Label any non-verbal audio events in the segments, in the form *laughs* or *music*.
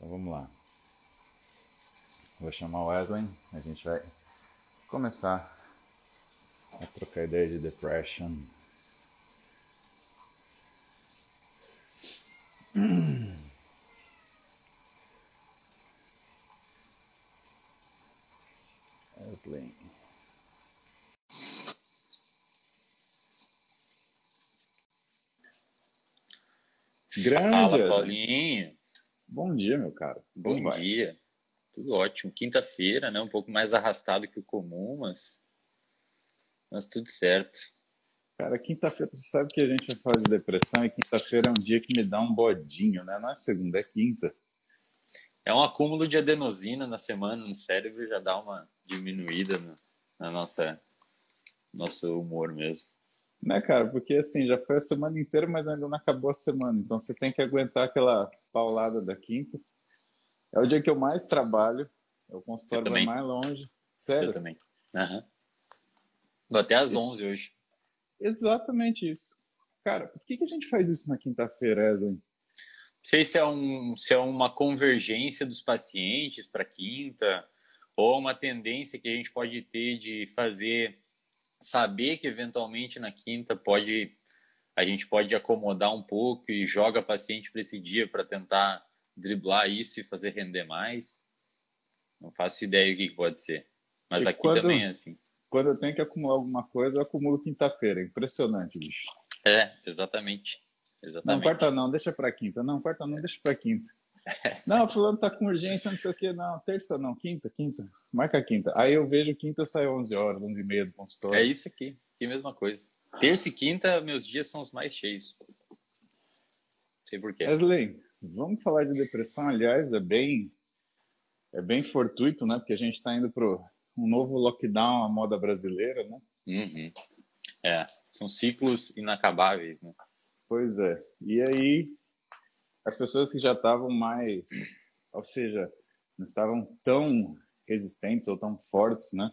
Então vamos lá. Vou chamar o Wesley, a gente vai começar a trocar ideia de depression. *clears throat* Wesley. Grande. Fala, Paulinho. Bom dia, meu cara. Bom Como vai? dia. Tudo ótimo. Quinta-feira, né? Um pouco mais arrastado que o comum, mas, mas tudo certo. Cara, quinta-feira, você sabe que a gente vai falar de depressão e quinta-feira é um dia que me dá um bodinho, né? Não é segunda, é quinta. É um acúmulo de adenosina na semana no cérebro, já dá uma diminuída no, na nossa nosso humor mesmo. Né, cara? Porque assim, já foi a semana inteira, mas ainda não acabou a semana. Então você tem que aguentar aquela paulada da quinta. É o dia que eu mais trabalho. É o consultório Eu vai mais longe. Sério? Eu também. Aham. Vou até às Isso. 11 hoje. Exatamente isso. Cara, por que, que a gente faz isso na quinta-feira, Wesley? Não sei se é, um, se é uma convergência dos pacientes para quinta, ou uma tendência que a gente pode ter de fazer, saber que eventualmente na quinta pode a gente pode acomodar um pouco e joga paciente para esse dia para tentar driblar isso e fazer render mais. Não faço ideia o que que pode ser. Mas E aqui quando- também é assim. Quando eu tenho que acumular alguma coisa, eu acumulo quinta-feira. Impressionante, bicho. É, exatamente. Não, Exatamente. quarta não, deixa pra quinta. Não, quarta não, deixa pra quinta. Não, fulano tá com urgência, não sei o quê. Não, terça não, quinta, quinta. Marca quinta. Aí eu vejo quinta sai 11 horas, 11 e meia do consultório. É isso aqui, que mesma coisa. Terça e quinta, meus dias são os mais cheios. Não sei porquê. Wesley, vamos falar de depressão. Aliás, é bem, é bem fortuito, né? Porque a gente está indo para um novo lockdown à moda brasileira, né? Uhum. É, são ciclos inacabáveis, né? Pois é. E aí, as pessoas que já estavam mais, ou seja, não estavam tão resistentes ou tão fortes, né?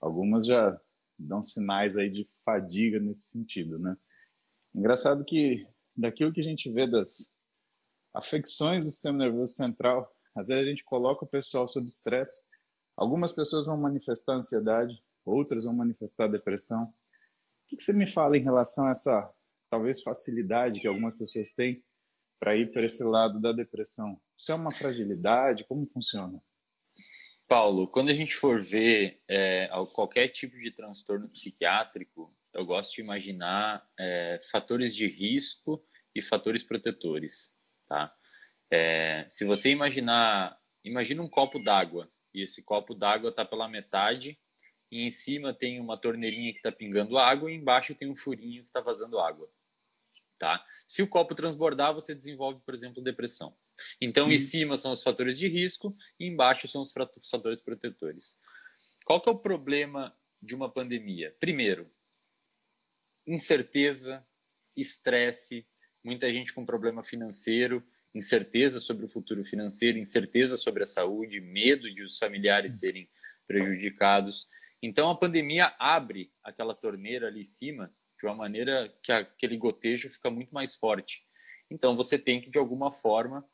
Algumas já dão sinais aí de fadiga nesse sentido, né? Engraçado que daquilo que a gente vê das afecções do sistema nervoso central, às vezes a gente coloca o pessoal sob estresse. Algumas pessoas vão manifestar ansiedade, outras vão manifestar depressão. O que, você me fala em relação a essa talvez facilidade que algumas pessoas têm para ir para esse lado da depressão? Isso é uma fragilidade? Como funciona? Paulo, quando a gente for ver é, qualquer tipo de transtorno psiquiátrico, eu gosto de imaginar é, fatores de risco e fatores protetores, tá? É, se você imaginar, imagina um copo d'água e esse copo d'água está pela metade e em cima tem uma torneirinha que está pingando água e embaixo tem um furinho que está vazando água, tá? Se o copo transbordar, você desenvolve, por exemplo, depressão. Então, em Uhum. cima são os fatores de risco e embaixo são os fatores protetores. Qual que é o problema de uma pandemia? Primeiro, incerteza, estresse, muita gente com problema financeiro, incerteza sobre o futuro financeiro, incerteza sobre a saúde, medo de os familiares serem prejudicados. Então a pandemia abre aquela torneira ali em cima de uma maneira que aquele gotejo fica muito mais forte. Então você tem que de alguma forma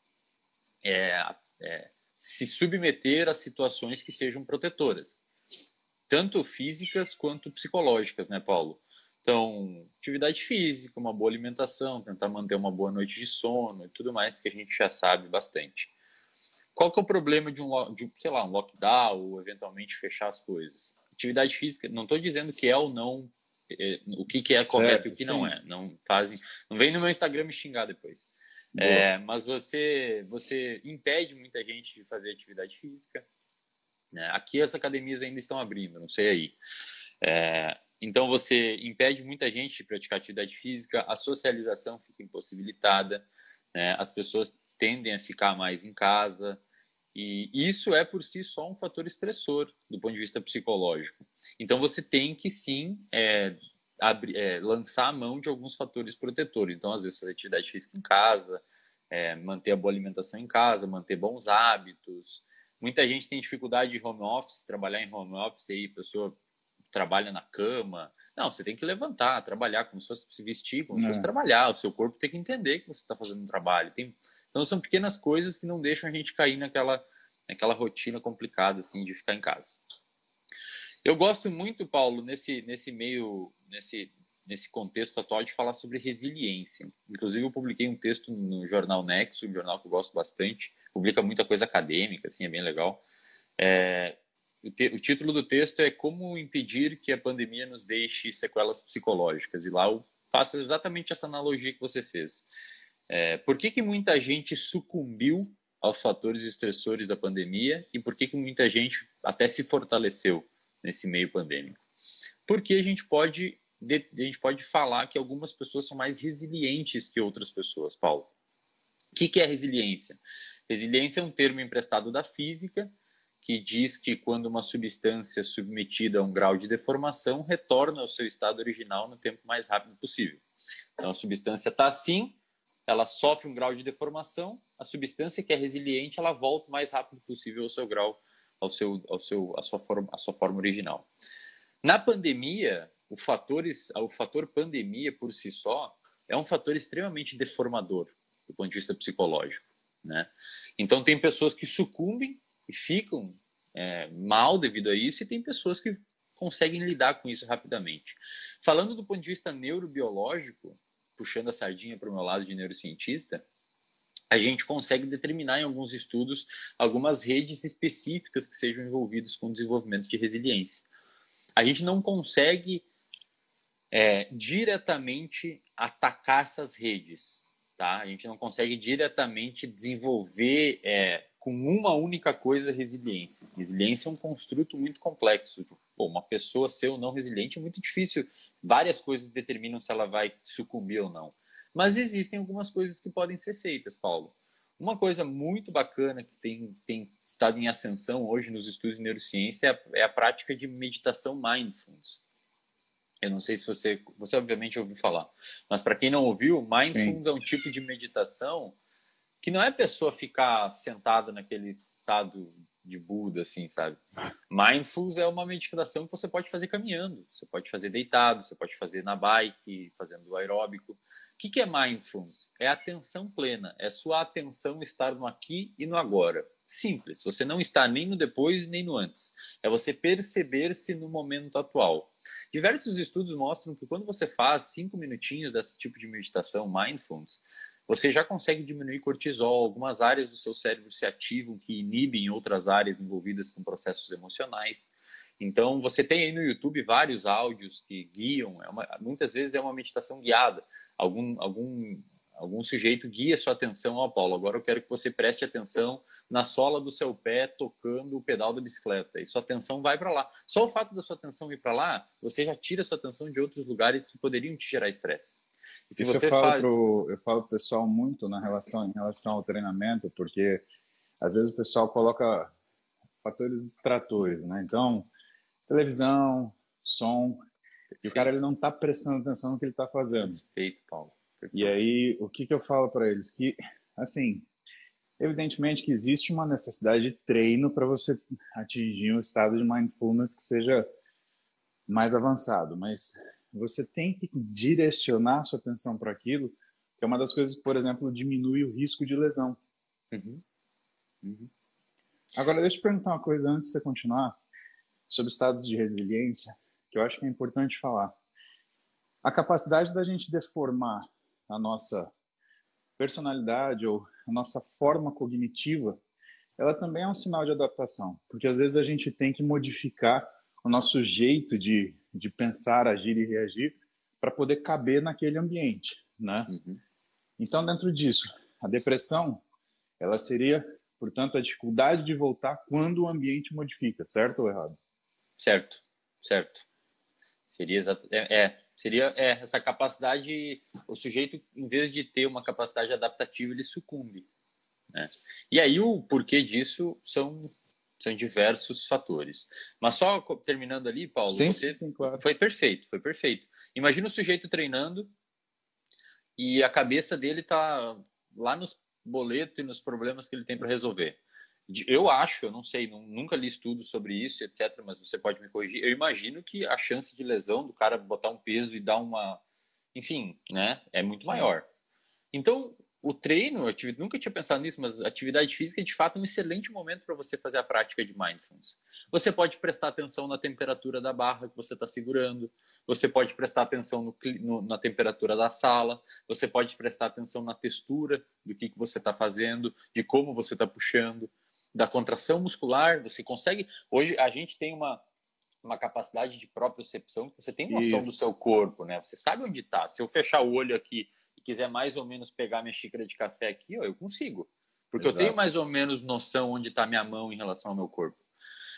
é, é, se submeter a situações que sejam protetoras, tanto físicas quanto psicológicas, né, Paulo? Então, atividade física, uma boa alimentação, tentar manter uma boa noite de sono e tudo mais que a gente já sabe bastante. Qual que é o problema de um, de, sei lá, um lockdown ou eventualmente fechar as coisas? Atividade física, não estou dizendo que é ou não, é, o que, que é Certo, correto e o que não sim. é. Não fazem, não vem no meu Instagram me xingar depois. É, mas você, você impede muita gente de fazer atividade física. né? Aqui as academias ainda estão abrindo, não sei aí. É, então você impede muita gente de praticar atividade física, a socialização fica impossibilitada, né? as pessoas tendem a ficar mais em casa, e isso é por si só um fator estressor do ponto de vista psicológico. Então você tem que sim é, abrir- é, lançar a mão de alguns fatores protetores. Então, às vezes, fazer atividade física em casa, é, manter a boa alimentação em casa, manter bons hábitos. Muita gente tem dificuldade de home office, trabalhar em home office, aí a pessoa trabalha na cama, Não, você tem que levantar, trabalhar, como se fosse se vestir, como se fosse é. trabalhar. O seu corpo tem que entender que você está fazendo um trabalho. Tem... Então são pequenas coisas que não deixam a gente cair naquela, naquela rotina complicada assim de ficar em casa. Eu gosto muito, Paulo, nesse, nesse meio, nesse, nesse contexto atual de falar sobre resiliência. Inclusive, eu publiquei um texto no jornal Nexo, um jornal que eu gosto bastante, publica muita coisa acadêmica, assim, é bem legal. É, o, te, o, título do texto é Como impedir que a pandemia nos deixe sequelas psicológicas. E lá eu faço exatamente essa analogia que você fez. É, por que, que muita gente sucumbiu aos fatores estressores da pandemia e por que, que muita gente até se fortaleceu? Nesse meio pandêmico. Porque a gente pode a gente pode falar que algumas pessoas são mais resilientes que outras pessoas, Paulo. O que, que é resiliência? Resiliência é um termo emprestado da física que diz que quando uma substância submetida a um grau de deformação retorna ao seu estado original no tempo mais rápido possível. Então a substância está assim, ela sofre um grau de deformação, a substância que é resiliente ela volta o mais rápido possível ao seu grau ao seu, ao seu, à sua forma, à sua forma original. Na pandemia, o fator, o fator pandemia por si só é um fator extremamente deformador do ponto de vista psicológico, né? Então tem pessoas que sucumbem e ficam é, mal devido a isso e tem pessoas que conseguem lidar com isso rapidamente. Falando do ponto de vista neurobiológico, puxando a sardinha para o meu lado de neurocientista, a gente consegue determinar em alguns estudos algumas redes específicas que sejam envolvidas com o desenvolvimento de resiliência. A gente não consegue é, diretamente atacar essas redes, tá? A gente não consegue diretamente desenvolver é, com uma única coisa resiliência. Resiliência é um construto muito complexo. Pô, uma pessoa ser ou não resiliente é muito difícil. Várias coisas determinam se ela vai sucumbir ou não. Mas existem algumas coisas que podem ser feitas, Paulo. Uma coisa muito bacana que tem, tem estado em ascensão hoje nos estudos de neurociência é a, é a prática de meditação mindfulness. Eu não sei se você, você obviamente ouviu falar, mas para quem não ouviu, mindfulness Sim. é um tipo de meditação que não é a pessoa ficar sentada naquele estado de Buda, assim, sabe? Mindfulness é uma meditação que você pode fazer caminhando, você pode fazer deitado, você pode fazer na bike, fazendo aeróbico. O que é mindfulness? É atenção plena, é sua atenção estar no aqui e no agora. Simples, você não está nem no depois nem no antes. É você perceber-se no momento atual. Diversos estudos mostram que quando você faz cinco minutinhos desse tipo de meditação, mindfulness, você já consegue diminuir cortisol, algumas áreas do seu cérebro se ativam que inibem outras áreas envolvidas com processos emocionais. Então, você tem aí no YouTube vários áudios que guiam, é uma, muitas vezes é uma meditação guiada. Algum, algum, algum sujeito guia sua atenção, ó, Paulo, agora eu quero que você preste atenção na sola do seu pé tocando o pedal da bicicleta. E sua atenção vai para lá. Só o fato da sua atenção ir para lá, você já tira sua atenção de outros lugares que poderiam te gerar estresse. Se Isso você eu falo faz... pro, eu falo pro pessoal muito na relação em relação ao treinamento, porque às vezes o pessoal coloca fatores extratores, né? Então, televisão, som, Perfeito. e o cara ele não está prestando atenção no que ele está fazendo. Perfeito, Paulo. Perfeito. E aí, o que que eu falo para eles que assim, evidentemente que existe uma necessidade de treino para você atingir um estado de mindfulness que seja mais avançado, mas você tem que direcionar sua atenção para aquilo, que é uma das coisas que, por exemplo, diminui o risco de lesão. Uhum. Uhum. Agora, deixa eu te perguntar uma coisa antes de você continuar, sobre estados de resiliência, que eu acho que é importante falar. A capacidade da gente deformar a nossa personalidade ou a nossa forma cognitiva, ela também é um sinal de adaptação, porque às vezes a gente tem que modificar o nosso jeito de de pensar, agir e reagir para poder caber naquele ambiente, né? Uhum. Então, dentro disso, a depressão, ela seria, portanto, a dificuldade de voltar quando o ambiente modifica, certo ou errado? Certo, certo. Seria é, é, seria é, essa capacidade, o sujeito, em vez de ter uma capacidade adaptativa, ele sucumbe. Né? E aí o porquê disso são são diversos fatores. Mas só terminando ali, Paulo, sim, você sim, claro. foi perfeito, foi perfeito. Imagina o sujeito treinando e a cabeça dele tá lá nos boletos e nos problemas que ele tem para resolver. eu acho, eu não sei, nunca li estudos sobre isso, etc., mas você pode me corrigir. Eu imagino que a chance de lesão do cara botar um peso e dar uma. Enfim, né? É muito maior. Então, o treino, eu nunca tinha pensado nisso, mas atividade física de fato é um excelente momento para você fazer a prática de mindfulness. Você pode prestar atenção na temperatura da barra que você está segurando, você pode prestar atenção no, no, na temperatura da sala, você pode prestar atenção na textura do que, que você está fazendo, de como você está puxando, da contração muscular. Você consegue. Hoje a gente tem uma, uma capacidade de propriocepção que você tem noção Isso. do seu corpo, né? Você sabe onde está. Se eu fechar o olho aqui quiser mais ou menos pegar minha xícara de café aqui, ó, eu consigo. Porque Exato. eu tenho mais ou menos noção onde está minha mão em relação ao meu corpo.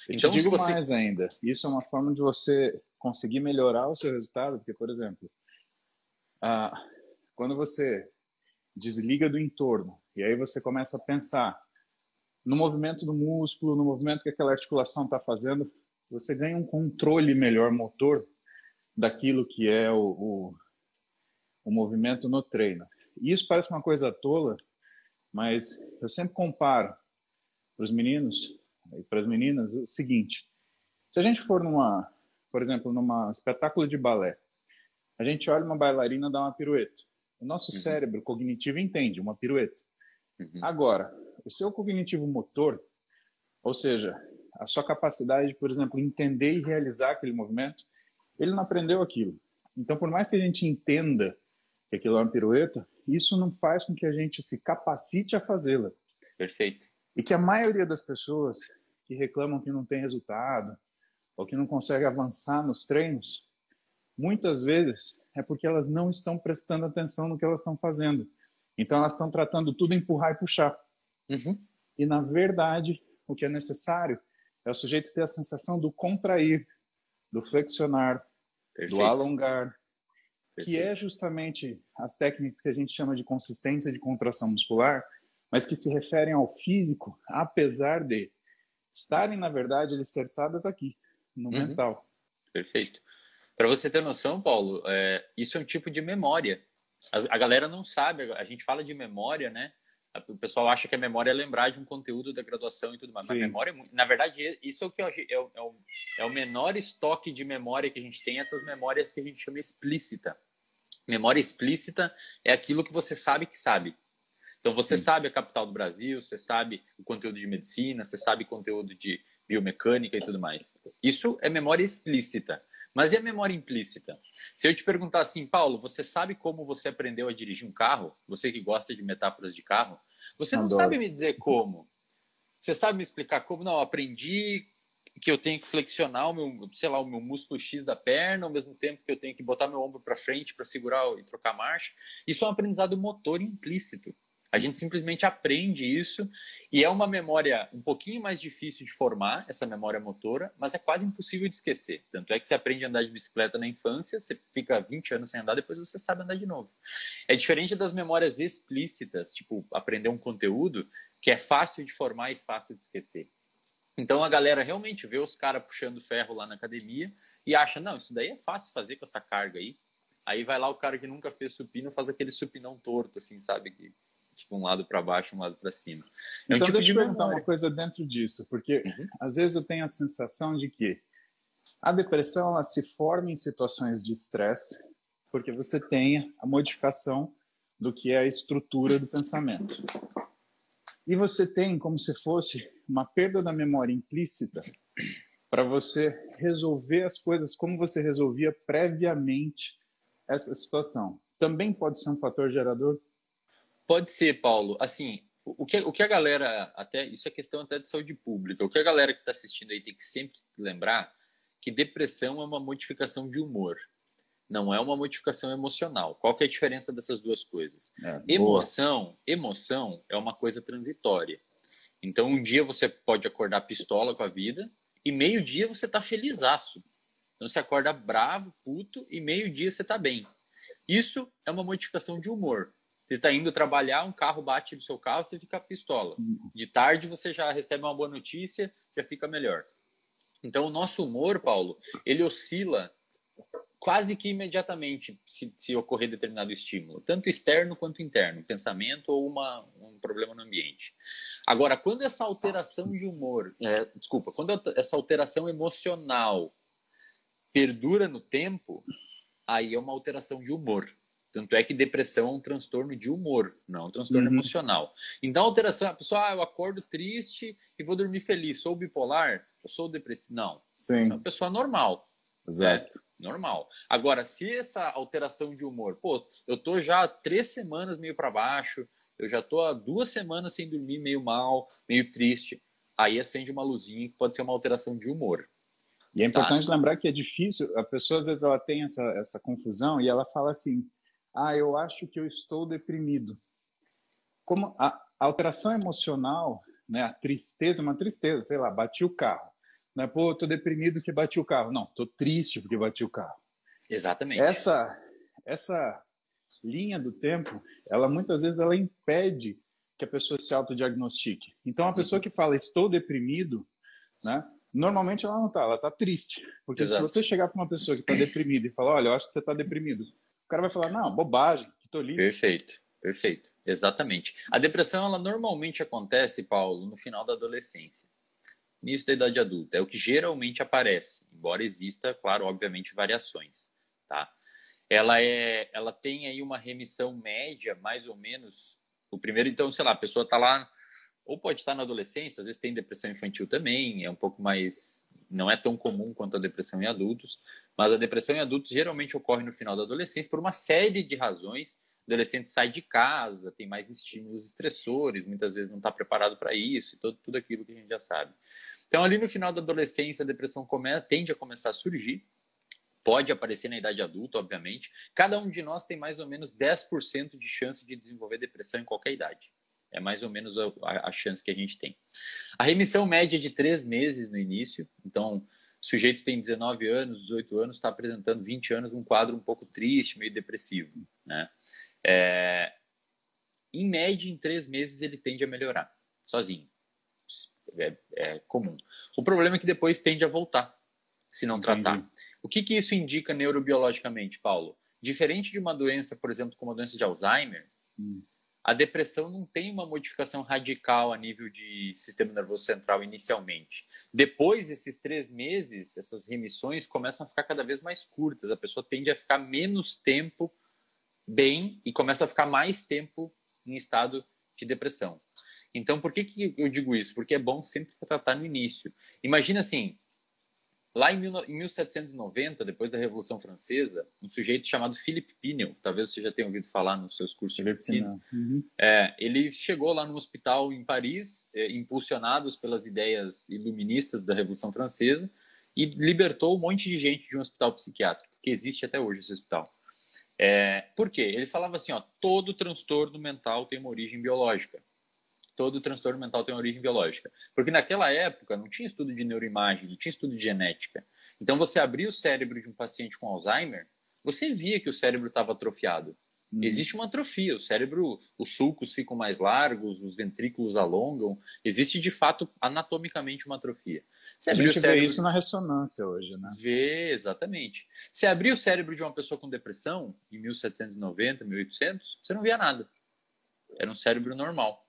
Eu então, te digo você... mais ainda, isso é uma forma de você conseguir melhorar o seu resultado, porque, por exemplo, ah, quando você desliga do entorno e aí você começa a pensar no movimento do músculo, no movimento que aquela articulação está fazendo, você ganha um controle melhor motor daquilo que é o, o, o movimento no treino. E isso parece uma coisa tola, mas eu sempre comparo para os meninos e para as meninas o seguinte: se a gente for numa, por exemplo, numa espetáculo de balé, a gente olha uma bailarina dar uma pirueta. O nosso uhum. cérebro cognitivo entende uma pirueta. Uhum. Agora, o seu cognitivo motor, ou seja, a sua capacidade de, por exemplo, entender e realizar aquele movimento, ele não aprendeu aquilo. Então, por mais que a gente entenda que aquilo é uma pirueta, isso não faz com que a gente se capacite a fazê-la. Perfeito. E que a maioria das pessoas que reclamam que não tem resultado ou que não consegue avançar nos treinos, muitas vezes é porque elas não estão prestando atenção no que elas estão fazendo. Então elas estão tratando tudo empurrar e puxar. Uhum. E na verdade, o que é necessário é o sujeito ter a sensação do contrair, do flexionar, Perfeito. do alongar, que é justamente as técnicas que a gente chama de consistência de contração muscular, mas que se referem ao físico, apesar de estarem, na verdade, alicerçadas aqui, no uhum. mental. Perfeito. Para você ter noção, Paulo, é, isso é um tipo de memória. A, a, galera não sabe, a gente fala de memória, né? O pessoal acha que a memória é lembrar de um conteúdo da graduação e tudo mais. Sim. Mas memória, é na verdade, isso é o que eu, é, o, é, o, é o menor estoque de memória que a gente tem, essas memórias que a gente chama explícita. Memória explícita é aquilo que você sabe que sabe. Então você Sim. sabe a capital do Brasil, você sabe o conteúdo de medicina, você sabe conteúdo de biomecânica e tudo mais. Isso é memória explícita. Mas e a memória implícita? Se eu te perguntar assim, Paulo, você sabe como você aprendeu a dirigir um carro? Você que gosta de metáforas de carro, você não sabe me dizer como. Você sabe me explicar como? Não, aprendi que eu tenho que flexionar o meu, sei lá, o meu músculo X da perna, ao mesmo tempo que eu tenho que botar meu ombro para frente para segurar e trocar marcha. Isso é um aprendizado motor implícito. A gente simplesmente aprende isso e é uma memória um pouquinho mais difícil de formar, essa memória motora, mas é quase impossível de esquecer. Tanto é que você aprende a andar de bicicleta na infância, você fica 20 anos sem andar, depois você sabe andar de novo. É diferente das memórias explícitas, tipo aprender um conteúdo, que é fácil de formar e fácil de esquecer. Então a galera realmente vê os caras puxando ferro lá na academia e acha, não, isso daí é fácil fazer com essa carga aí. Aí vai lá o cara que nunca fez supino faz aquele supinão torto, assim, sabe? Que fica um lado para baixo, um lado para cima. É um então tipo deixa eu de perguntar uma coisa dentro disso, porque uhum. às vezes eu tenho a sensação de que a depressão ela se forma em situações de estresse, porque você tem a modificação do que é a estrutura do pensamento. E você tem como se fosse uma perda da memória implícita para você resolver as coisas como você resolvia previamente essa situação. Também pode ser um fator gerador? Pode ser, Paulo. Assim, o que, o que a galera, até isso é questão até de saúde pública, o que a galera que está assistindo aí tem que sempre lembrar que depressão é uma modificação de humor, não é uma modificação emocional. Qual que é a diferença dessas duas coisas? É, emoção, emoção é uma coisa transitória. Então, um dia você pode acordar pistola com a vida e meio-dia você tá felizaço. Então, você acorda bravo, puto e meio-dia você tá bem. Isso é uma modificação de humor. Você tá indo trabalhar, um carro bate no seu carro, você fica pistola. De tarde você já recebe uma boa notícia, já fica melhor. Então, o nosso humor, Paulo, ele oscila quase que imediatamente se, se, ocorrer determinado estímulo, tanto externo quanto interno, pensamento ou uma, um problema no ambiente. Agora, quando essa alteração de humor, é, desculpa, quando essa alteração emocional perdura no tempo, aí é uma alteração de humor. Tanto é que depressão é um transtorno de humor, não é um transtorno uhum. emocional. Então, a alteração, a pessoa, ah, eu acordo triste e vou dormir feliz. Sou bipolar? Eu sou depressivo? Não. Sim. É uma pessoa normal. Exato. É, normal. Agora, se essa alteração de humor, pô, eu tô já três semanas meio para baixo, eu já tô há duas semanas sem dormir, meio mal, meio triste, aí acende uma luzinha que pode ser uma alteração de humor. E é importante tá? lembrar que é difícil, a pessoa às vezes ela tem essa, essa confusão e ela fala assim: ah, eu acho que eu estou deprimido. Como a alteração emocional, né, a tristeza, uma tristeza, sei lá, bati o carro. Não é, pô, tô deprimido que bati o carro. Não, tô triste porque bati o carro. Exatamente. Essa, essa linha do tempo, ela muitas vezes ela impede que a pessoa se autodiagnostique. Então, a pessoa que fala estou deprimido, né, normalmente ela não está, ela está triste. Porque Exato. se você chegar para uma pessoa que está deprimida e falar, olha, eu acho que você está deprimido, o cara vai falar, não, bobagem, que tolice. Perfeito, perfeito, exatamente. A depressão, ela normalmente acontece, Paulo, no final da adolescência. Início da idade adulta, é o que geralmente aparece, embora exista, claro, obviamente, variações, tá? Ela é, ela tem aí uma remissão média, mais ou menos, o primeiro, então, sei lá, a pessoa está lá, ou pode estar na adolescência, às vezes tem depressão infantil também, é um pouco mais, não é tão comum quanto a depressão em adultos, mas a depressão em adultos geralmente ocorre no final da adolescência por uma série de razões. Adolescente sai de casa, tem mais estímulos estressores, muitas vezes não está preparado para isso e todo, tudo aquilo que a gente já sabe. Então, ali no final da adolescência, a depressão come, tende a começar a surgir. Pode aparecer na idade adulta, obviamente. Cada um de nós tem mais ou menos 10% de chance de desenvolver depressão em qualquer idade. É mais ou menos a, a, a chance que a gente tem. A remissão média é de três meses no início. Então, o sujeito tem 19 anos, 18 anos, está apresentando 20 anos um quadro um pouco triste, meio depressivo. Né? É, em média, em três meses, ele tende a melhorar, sozinho. É, é comum. O problema é que depois tende a voltar, se não Entendi. tratar. O que, que isso indica neurobiologicamente, Paulo? Diferente de uma doença, por exemplo, como a doença de Alzheimer, hum a depressão não tem uma modificação radical a nível de sistema nervoso central inicialmente. Depois, esses três meses, essas remissões começam a ficar cada vez mais curtas. A pessoa tende a ficar menos tempo bem e começa a ficar mais tempo em estado de depressão. Então, por que, que eu digo isso? Porque é bom sempre tratar no início. Imagina assim, Lá em, 1790, depois da Revolução Francesa, um sujeito chamado Philippe Pinel, talvez você já tenha ouvido falar nos seus cursos de medicina, uhum. é, ele chegou lá no hospital em Paris, é, impulsionados pelas ideias iluministas da Revolução Francesa, e libertou um monte de gente de um hospital psiquiátrico, que existe até hoje esse hospital. É, por quê? Ele falava assim, ó, todo transtorno mental tem uma origem biológica todo transtorno mental tem origem biológica. Porque naquela época não tinha estudo de neuroimagem, não tinha estudo de genética. Então você abria o cérebro de um paciente com Alzheimer, você via que o cérebro estava atrofiado. Hum. Existe uma atrofia, o cérebro, os sulcos ficam mais largos, os ventrículos alongam. Existe de fato anatomicamente uma atrofia. Você a gente cérebro... vê isso na ressonância hoje, né? Vê, exatamente. Se abrir o cérebro de uma pessoa com depressão, em 1790, 1800, você não via nada. Era um cérebro normal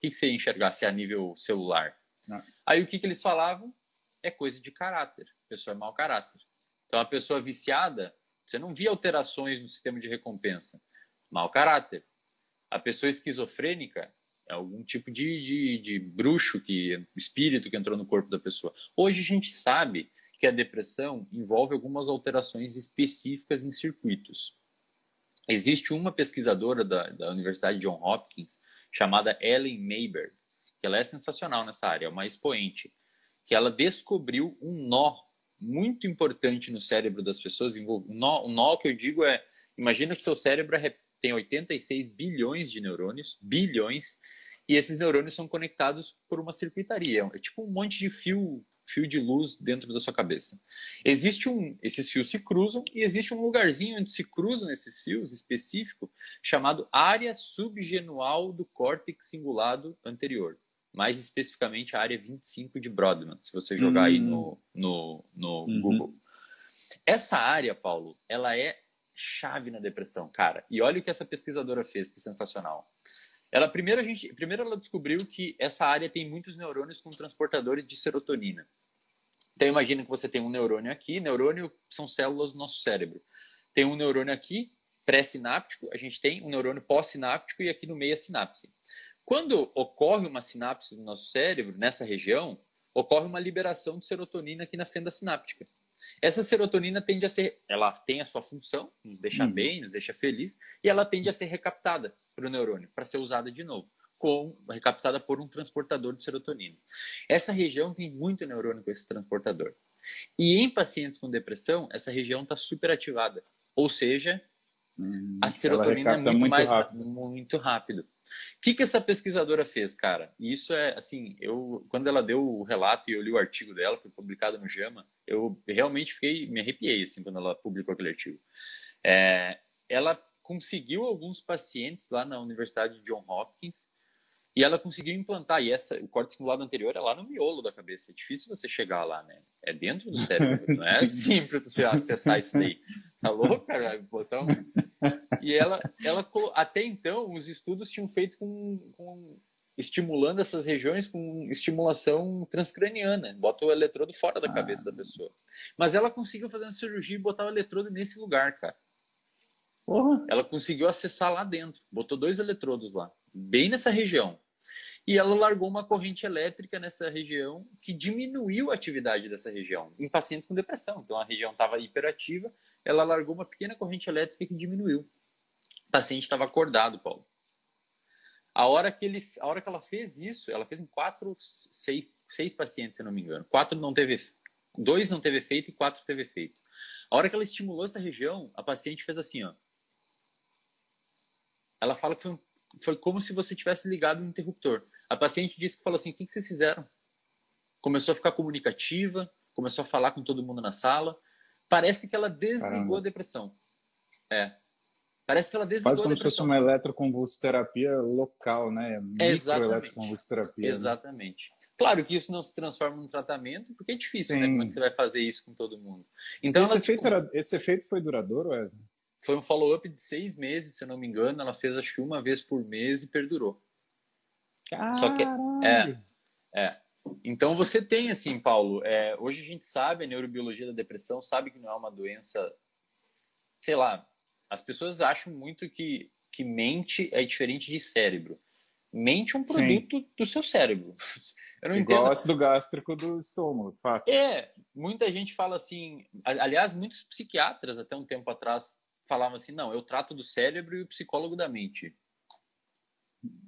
que, que você enxergasse a nível celular? Não. Aí o que, que eles falavam? É coisa de caráter. A pessoa é mau caráter. Então a pessoa viciada, você não via alterações no sistema de recompensa. Mau caráter. A pessoa esquizofrênica é algum tipo de, de, de bruxo, que espírito que entrou no corpo da pessoa. Hoje a gente sabe que a depressão envolve algumas alterações específicas em circuitos. Existe uma pesquisadora da, da Universidade John Hopkins chamada Ellen Mayberg, que ela é sensacional nessa área, é uma expoente, que ela descobriu um nó muito importante no cérebro das pessoas. Um nó, nó que eu digo é, imagina que seu cérebro é, tem 86 bilhões de neurônios, bilhões, e esses neurônios são conectados por uma circuitaria. É tipo um monte de fio fio de luz dentro da sua cabeça. Existe um, esses fios se cruzam e existe um lugarzinho onde se cruzam esses fios específico chamado área subgenual do córtex cingulado anterior. Mais especificamente a área 25 de Brodmann, se você jogar hum. aí no, no, no uhum. Google. Essa área, Paulo, ela é chave na depressão, cara. E olha o que essa pesquisadora fez, que sensacional. Ela primeiro a gente, primeiro ela descobriu que essa área tem muitos neurônios com transportadores de serotonina. Então imagina que você tem um neurônio aqui, neurônio são células do nosso cérebro. Tem um neurônio aqui, pré-sináptico, a gente tem um neurônio pós-sináptico e aqui no meio a sinapse. Quando ocorre uma sinapse no nosso cérebro, nessa região, ocorre uma liberação de serotonina aqui na fenda sináptica. Essa serotonina tende a ser, ela tem a sua função, nos deixa uhum. bem, nos deixa feliz, e ela tende a ser recaptada para o neurônio, para ser usada de novo, com recaptada por um transportador de serotonina. Essa região tem muito neurônio com esse transportador. E em pacientes com depressão, essa região está superativada, ou seja, hum, a serotonina é muito, muito mais rápido. muito rápido. O que, que essa pesquisadora fez, cara? Isso é assim, eu quando ela deu o relato e eu li o artigo dela, foi publicado no JAMA, eu realmente fiquei, me arrepiei assim quando ela publicou aquele artigo. É, ela conseguiu alguns pacientes lá na Universidade de John Hopkins e ela conseguiu implantar. E essa, o corte simulado anterior é lá no miolo da cabeça. É difícil você chegar lá, né? É dentro do cérebro. *laughs* não é simples você acessar isso daí. Tá louco, cara? Botão. E ela, ela, até então, os estudos tinham feito com, com estimulando essas regiões com estimulação transcraniana. Bota o eletrodo fora da ah. cabeça da pessoa. Mas ela conseguiu fazer uma cirurgia e botar o eletrodo nesse lugar, cara. Porra. Ela conseguiu acessar lá dentro. Botou dois eletrodos lá, bem nessa região. E ela largou uma corrente elétrica nessa região que diminuiu a atividade dessa região em pacientes com depressão. Então a região estava hiperativa, ela largou uma pequena corrente elétrica que diminuiu. O paciente estava acordado, Paulo. A hora que ele, a hora que ela fez isso, ela fez em quatro, seis, seis pacientes, se não me engano. Quatro não teve, dois não teve efeito e quatro teve efeito. A hora que ela estimulou essa região, a paciente fez assim, ó. Ela fala que foi, foi como se você tivesse ligado um interruptor. A paciente disse que falou assim: o que, que vocês fizeram? Começou a ficar comunicativa, começou a falar com todo mundo na sala. Parece que ela desligou Caramba. a depressão. É. Parece que ela desligou Quase como se fosse uma eletroconvulsoterapia local, né? Microeletroconvulsoterapia. Exatamente. Né? Claro que isso não se transforma num tratamento, porque é difícil, Sim. né? Como é que você vai fazer isso com todo mundo? Então, esse, efeito, era, esse efeito foi duradouro, Wesley? Foi um follow-up de seis meses, se eu não me engano. Ela fez acho que uma vez por mês e perdurou. Caralho. Só que é, é. Então você tem assim, Paulo. É, hoje a gente sabe a neurobiologia da depressão, sabe que não é uma doença, sei lá. As pessoas acham muito que que mente é diferente de cérebro. Mente é um produto Sim. do seu cérebro. *laughs* Eu não Igual entendo. ácido gástrico do estômago, fato. É, muita gente fala assim. Aliás, muitos psiquiatras até um tempo atrás falavam assim: não, eu trato do cérebro e o psicólogo da mente.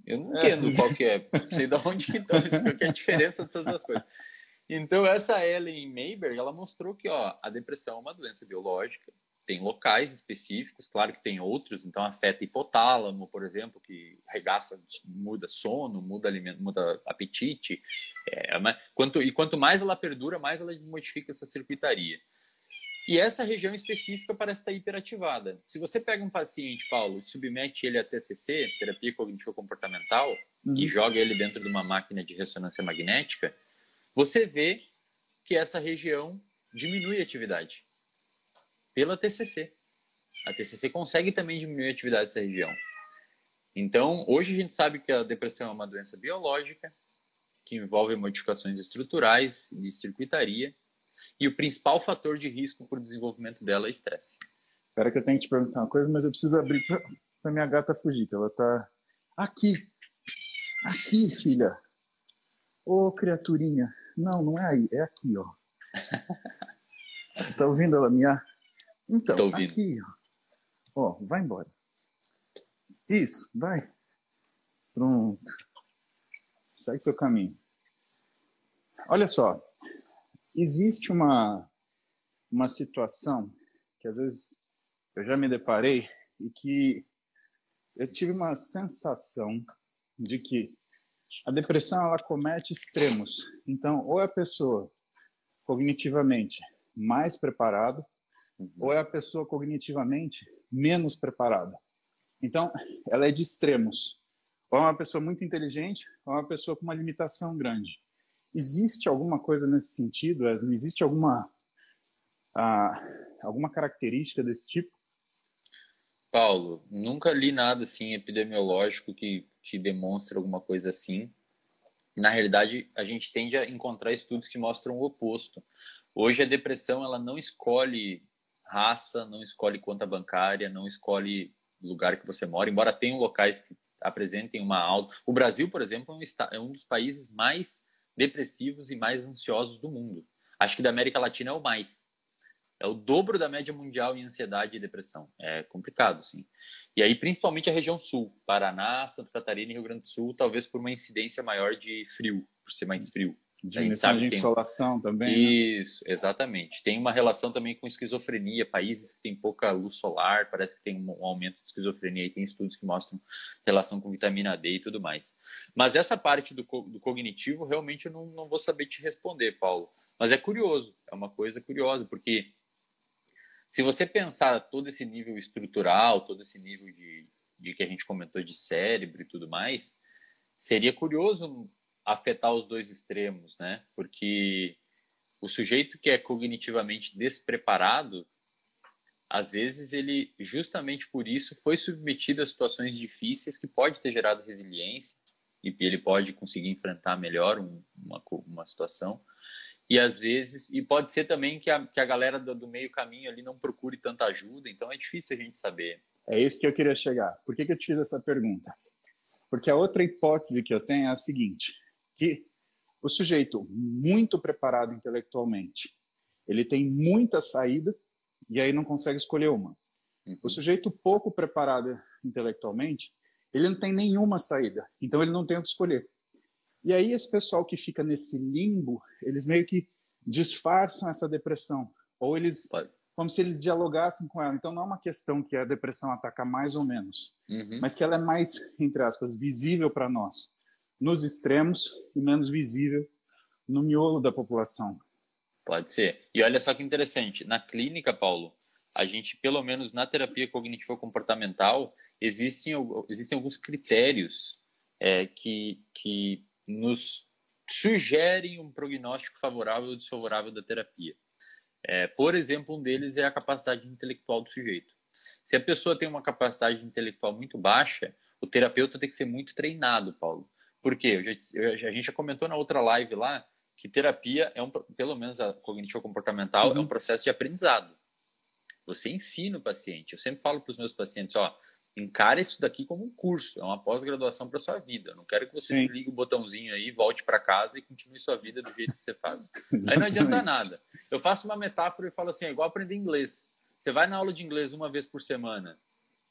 Eu não entendo é. qual que é, não sei de onde que então, qual que é a diferença dessas duas coisas. Então, essa Ellen Mayberg, ela mostrou que ó, a depressão é uma doença biológica, tem locais específicos, claro que tem outros, então afeta hipotálamo, por exemplo, que regaça, muda sono, muda alimento, muda apetite. É, mas, quanto, e quanto mais ela perdura, mais ela modifica essa circuitaria. E essa região específica parece estar hiperativada. Se você pega um paciente, Paulo, submete ele a TCC, terapia cognitivo comportamental, uhum. e joga ele dentro de uma máquina de ressonância magnética, você vê que essa região diminui a atividade pela TCC. A TCC consegue também diminuir a atividade dessa região. Então, hoje a gente sabe que a depressão é uma doença biológica que envolve modificações estruturais de circuitaria e o principal fator de risco para o desenvolvimento dela é estresse. Espera que eu tenho que te perguntar uma coisa, mas eu preciso abrir para minha gata fugir, que ela tá aqui. Aqui, filha. Ô, criaturinha. Não, não é aí, é aqui, ó. tá ouvindo ela minha? Então, aqui, ó. Ó, vai embora. Isso, vai. Pronto. Segue seu caminho. Olha só, existe uma, uma situação que às vezes eu já me deparei e que eu tive uma sensação de que a depressão ela comete extremos. Então, ou é a pessoa cognitivamente mais preparada, uhum. ou é a pessoa cognitivamente menos preparada. Então, ela é de extremos. Ou é uma pessoa muito inteligente, ou é uma pessoa com uma limitação grande. Existe alguma coisa nesse sentido, Wesley? Existe alguma ah, alguma característica desse tipo? Paulo, nunca li nada assim epidemiológico que, que demonstre alguma coisa assim. Na realidade, a gente tende a encontrar estudos que mostram o oposto. Hoje a depressão ela não escolhe raça, não escolhe conta bancária, não escolhe lugar que você mora, embora tenham locais que apresentem uma alta. O Brasil, por exemplo, é um é dos países mais depressivos e mais ansiosos do mundo. Acho que da América Latina é o mais. É o dobro da média mundial em ansiedade e depressão. É complicado, sim. E aí, principalmente a região sul, Paraná, Santa Catarina e Rio Grande do Sul, talvez por uma incidência maior de frio, por ser mais frio. De insolação tem... também. Né? Isso, né? exatamente. Tem uma relação também com esquizofrenia. Países que têm pouca luz solar, parece que tem um aumento de esquizofrenia e tem estudos que mostram relação com vitamina D e tudo mais. Mas essa parte do, do cognitivo, realmente eu não, não vou saber te responder, Paulo. Mas é curioso, é uma coisa curiosa, porque se você pensar todo esse nível estrutural, todo esse nível de, de que a gente comentou de cérebro e tudo mais, seria curioso afetar os dois extremos, né? Porque o sujeito que é cognitivamente despreparado, às vezes ele, justamente por isso, foi submetido a situações difíceis que pode ter gerado resiliência e ele pode conseguir enfrentar melhor uma, uma situação. E às vezes, e pode ser também que a, que a galera do, do meio caminho ali não procure tanta ajuda, então é difícil a gente saber. É isso que eu queria chegar. Por que, que eu te fiz essa pergunta? Porque a outra hipótese que eu tenho é a seguinte: o sujeito muito preparado intelectualmente, ele tem muita saída e aí não consegue escolher uma. Uhum. O sujeito pouco preparado intelectualmente, ele não tem nenhuma saída, então ele não tem o que escolher. E aí esse pessoal que fica nesse limbo, eles meio que disfarçam essa depressão, ou eles como se eles dialogassem com ela. Então não é uma questão que a depressão ataca mais ou menos, uhum. mas que ela é mais entre aspas visível para nós nos extremos e menos visível no miolo da população. Pode ser. E olha só que interessante, na clínica, Paulo, a gente, pelo menos na terapia cognitivo-comportamental, existem, existem alguns critérios é, que, que nos sugerem um prognóstico favorável ou desfavorável da terapia. É, por exemplo, um deles é a capacidade intelectual do sujeito. Se a pessoa tem uma capacidade intelectual muito baixa, o terapeuta tem que ser muito treinado, Paulo. Por quê? Eu já, a gente já comentou na outra live lá que terapia é um, pelo menos a cognitivo comportamental uhum. é um processo de aprendizado. Você ensina o paciente. Eu sempre falo para os meus pacientes, ó, encare isso daqui como um curso, é uma pós-graduação para sua vida. Eu não quero que você Sim. desligue o botãozinho aí, volte para casa e continue sua vida do jeito que você faz. *laughs* aí não adianta nada. Eu faço uma metáfora e falo assim, é igual aprender inglês. Você vai na aula de inglês uma vez por semana.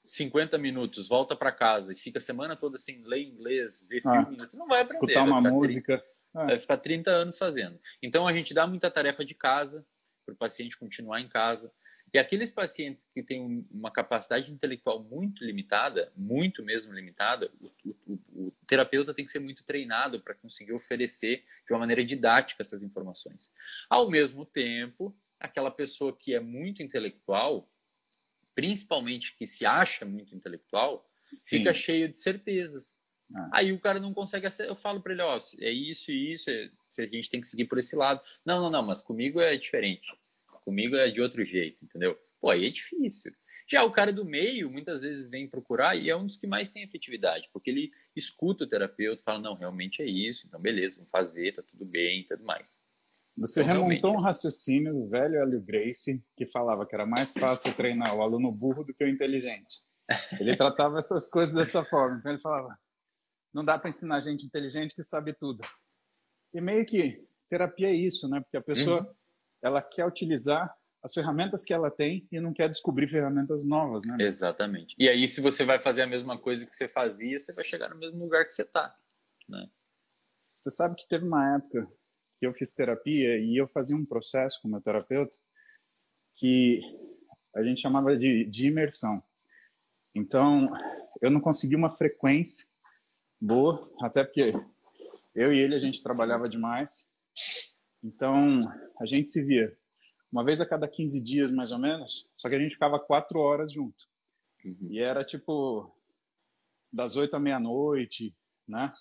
50 minutos, volta para casa e fica a semana toda assim, lê inglês, vê ah, filme, você não vai aprender. Escutar uma música. 30, ah. Vai ficar 30 anos fazendo. Então a gente dá muita tarefa de casa para o paciente continuar em casa. E aqueles pacientes que têm uma capacidade intelectual muito limitada, muito mesmo limitada, o, o, o terapeuta tem que ser muito treinado para conseguir oferecer de uma maneira didática essas informações. Ao mesmo tempo, aquela pessoa que é muito intelectual, principalmente que se acha muito intelectual, Sim. fica cheio de certezas. Ah. Aí o cara não consegue Eu falo para ele, ó, é isso e isso, é, a gente tem que seguir por esse lado. Não, não, não, mas comigo é diferente. Comigo é de outro jeito, entendeu? Pô, aí é difícil. Já o cara do meio, muitas vezes vem procurar e é um dos que mais tem efetividade, porque ele escuta o terapeuta, fala, não, realmente é isso, então beleza, vamos fazer, tá tudo bem e tudo mais. Você então, remontou um raciocínio do velho Hélio Grace, que falava que era mais fácil treinar o aluno burro do que o inteligente. Ele tratava essas coisas dessa forma. Então ele falava: não dá para ensinar gente inteligente que sabe tudo. E meio que terapia é isso, né? Porque a pessoa uhum. ela quer utilizar as ferramentas que ela tem e não quer descobrir ferramentas novas, né? Exatamente. E aí, se você vai fazer a mesma coisa que você fazia, você vai chegar no mesmo lugar que você está, né? Você sabe que teve uma época que eu fiz terapia e eu fazia um processo com meu terapeuta que a gente chamava de, de imersão. Então, eu não consegui uma frequência boa, até porque eu e ele a gente trabalhava demais. Então, a gente se via uma vez a cada 15 dias, mais ou menos, só que a gente ficava quatro horas junto. Uhum. E era tipo das oito à meia-noite, né?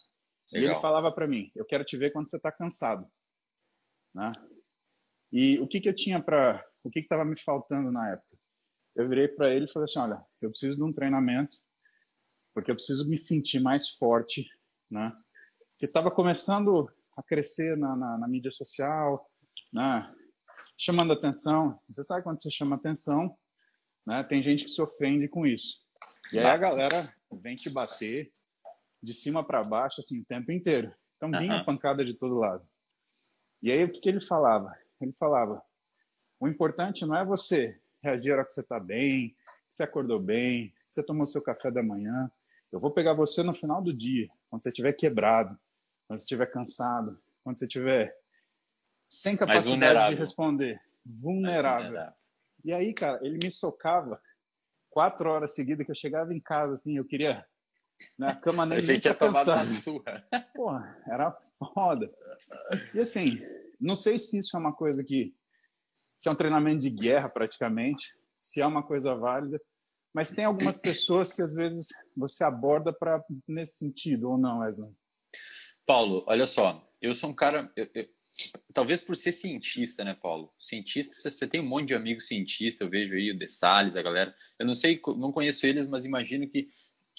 Legal. E ele falava para mim: Eu quero te ver quando você está cansado. Né? E o que, que eu tinha para o que estava me faltando na época. Eu virei para ele e falei assim: olha, eu preciso de um treinamento, porque eu preciso me sentir mais forte, né? Que estava começando a crescer na, na, na, mídia social, né? chamando atenção. Você sabe quando você chama atenção, né? Tem gente que se ofende com isso. E aí a galera vem te bater de cima para baixo assim o tempo inteiro. Então vinha uhum. pancada de todo lado. E aí o que, que ele falava? Ele falava: o importante não é você reagir a hora que você está bem, que você acordou bem, que você tomou seu café da manhã. Eu vou pegar você no final do dia, quando você estiver quebrado, quando você estiver cansado, quando você estiver sem capacidade de responder, vulnerável. vulnerável. E aí, cara, ele me socava quatro horas seguidas que eu chegava em casa, assim, eu queria na né, cama nem, nem tinha tomado uma surra. *laughs* Porra, era foda. E assim, não sei se isso é uma coisa que se é um treinamento de guerra praticamente, se é uma coisa válida, mas tem algumas *coughs* pessoas que às vezes você aborda para nesse sentido ou não, Wesley? Paulo, olha só, eu sou um cara, eu, eu, talvez por ser cientista, né, Paulo? Cientista, você tem um monte de amigos cientistas, eu vejo aí o De Salles, a galera. Eu não sei, não conheço eles, mas imagino que,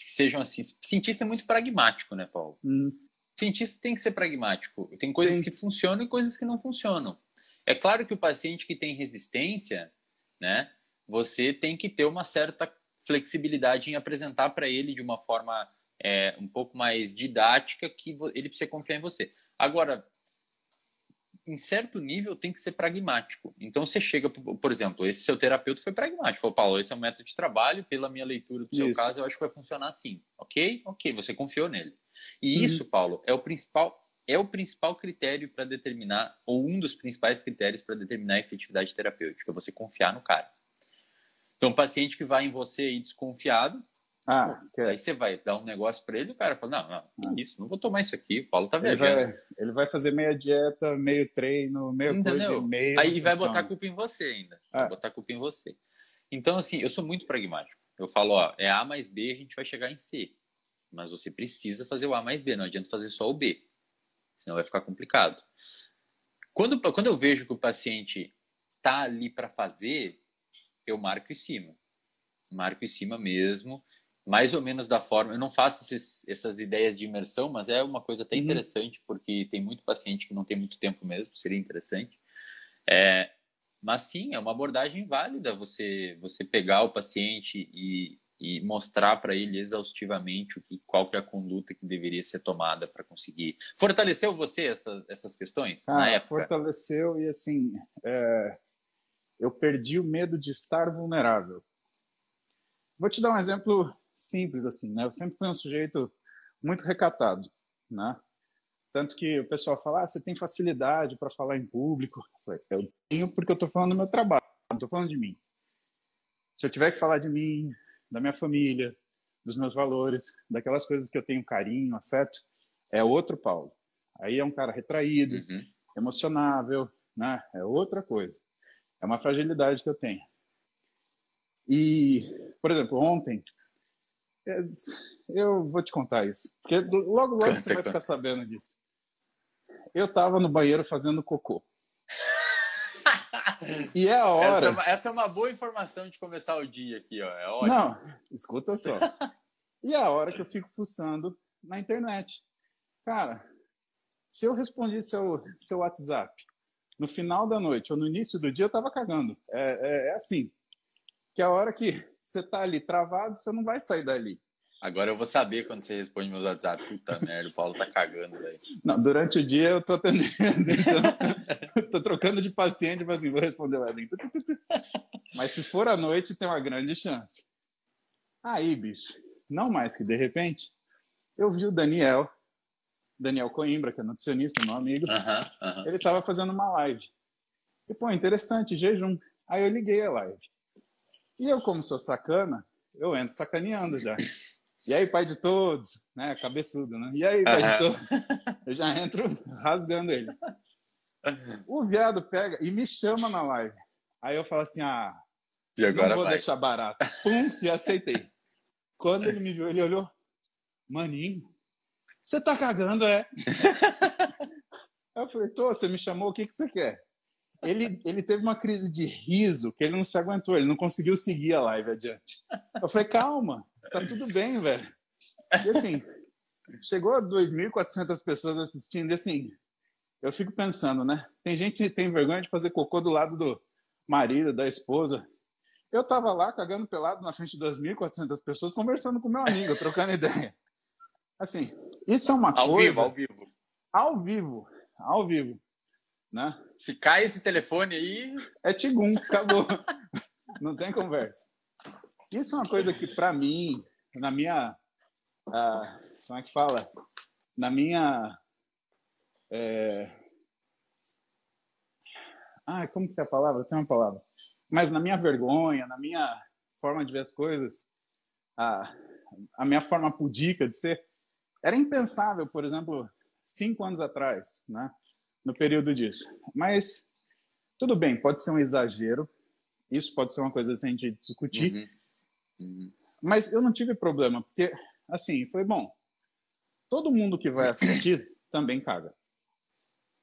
que sejam assim. Cientista é muito pragmático, né, Paulo? Hum. Cientista tem que ser pragmático. Tem coisas Sim. que funcionam e coisas que não funcionam. É claro que o paciente que tem resistência, né, você tem que ter uma certa flexibilidade em apresentar para ele de uma forma é, um pouco mais didática que ele precisa confiar em você. Agora, em certo nível, tem que ser pragmático. Então, você chega, por exemplo, esse seu terapeuta foi pragmático. Falou, Paulo, esse é um método de trabalho, pela minha leitura do seu isso. caso, eu acho que vai funcionar assim. Ok? Ok, você confiou nele. E uhum. isso, Paulo, é o principal é o principal critério para determinar, ou um dos principais critérios para determinar a efetividade terapêutica, você confiar no cara. Então, um paciente que vai em você aí desconfiado, ah, pô, aí você vai dar um negócio para ele, o cara fala, não, não, ah. isso, não vou tomar isso aqui, o Paulo tá viajando. Ele vai, ele vai fazer meia dieta, meio treino, meio Entendeu? coisa, meio... Aí vai botar a culpa em você ainda, ah. vai botar a culpa em você. Então, assim, eu sou muito pragmático. Eu falo, ó, é A mais B, a gente vai chegar em C. Mas você precisa fazer o A mais B, não adianta fazer só o B senão vai ficar complicado. Quando, quando eu vejo que o paciente está ali para fazer, eu marco em cima. Marco em cima mesmo, mais ou menos da forma. Eu não faço esses, essas ideias de imersão, mas é uma coisa até uhum. interessante, porque tem muito paciente que não tem muito tempo mesmo, seria interessante. É, mas sim, é uma abordagem válida você, você pegar o paciente e, e mostrar para ele exaustivamente o que, qual que é a conduta que deveria ser tomada para conseguir. Fortaleceu você essa, essas questões ah, na época? Fortaleceu e assim, é, eu perdi o medo de estar vulnerável. Vou te dar um exemplo simples assim, né? Eu sempre fui um sujeito muito recatado, né? Tanto que o pessoal fala, ah, você tem facilidade para falar em público. Eu, falei, eu tenho porque eu estou falando do meu trabalho, não estou falando de mim. Se eu tiver que falar de mim, da minha família, dos meus valores, daquelas coisas que eu tenho carinho, afeto, é outro Paulo. Aí é um cara retraído, uhum. emocionável, né? É outra coisa. É uma fragilidade que eu tenho. E, por exemplo, ontem, eu vou te contar isso, porque logo logo você vai ficar sabendo disso. Eu estava no banheiro fazendo cocô. *laughs* E é a hora. Essa, é uma, essa, é uma boa informação de começar o dia aqui, ó. É ótimo. Não, escuta só. e é a hora que eu fico fuçando na internet. Cara, se eu respondi seu, seu WhatsApp no final da noite ou no início do dia, eu tava cagando. É, é, é assim. Que a hora que você tá ali travado, você não vai sair dali. Agora eu vou saber quando você responde meus WhatsApp. Puta *laughs* merda, o Paulo tá cagando, velho. Não, durante o dia eu tô atendendo, *laughs* então, tô trocando de paciente, tipo assim, vou responder lá dentro. Mas se for à noite, tem uma grande chance. Aí, bicho, não mais que de repente, eu vi o Daniel, Daniel Coimbra, que é nutricionista, meu amigo, ele estava fazendo uma live. E, pô, interessante, jejum. Aí eu liguei a live. E eu, como sou sacana, eu entro sacaneando já. E aí, pai de todos, né? Cabeçudo, né? E aí, pai uhum. de todos? Eu já entro *laughs* rasgando ele. O viado pega e me chama na live. Aí eu falo assim: ah, e agora não vou vai. deixar barato. Pum, e aceitei. Quando ele me viu, ele olhou: maninho, você tá cagando, é? *laughs* eu falei: tô, você me chamou, o que, que você quer? Ele, ele teve uma crise de riso que ele não se aguentou, ele não conseguiu seguir a live adiante. Eu falei, calma, tá tudo bem, velho. E assim, chegou a 2.400 pessoas assistindo, e assim, eu fico pensando, né? Tem gente que tem vergonha de fazer cocô do lado do marido, da esposa. Eu tava lá cagando pelado na frente de 2.400 pessoas, conversando com meu amigo, trocando ideia. Assim, isso é uma ao coisa. Vivo, ao vivo, ao vivo. Ao vivo. Né? Se cai esse telefone aí. É Tigum, acabou. *laughs* Não tem conversa. Isso é uma coisa que, para mim, na minha. Uh, como é que fala? Na minha. É... Ah, como que é a palavra? Tem uma palavra. Mas na minha vergonha, na minha forma de ver as coisas, a, a minha forma pudica de ser, era impensável, por exemplo, cinco anos atrás, né? No período disso. Mas tudo bem, pode ser um exagero, isso pode ser uma coisa a gente discutir, uhum. Uhum. mas eu não tive problema, porque, assim, foi bom. Todo mundo que vai assistir *coughs* também caga.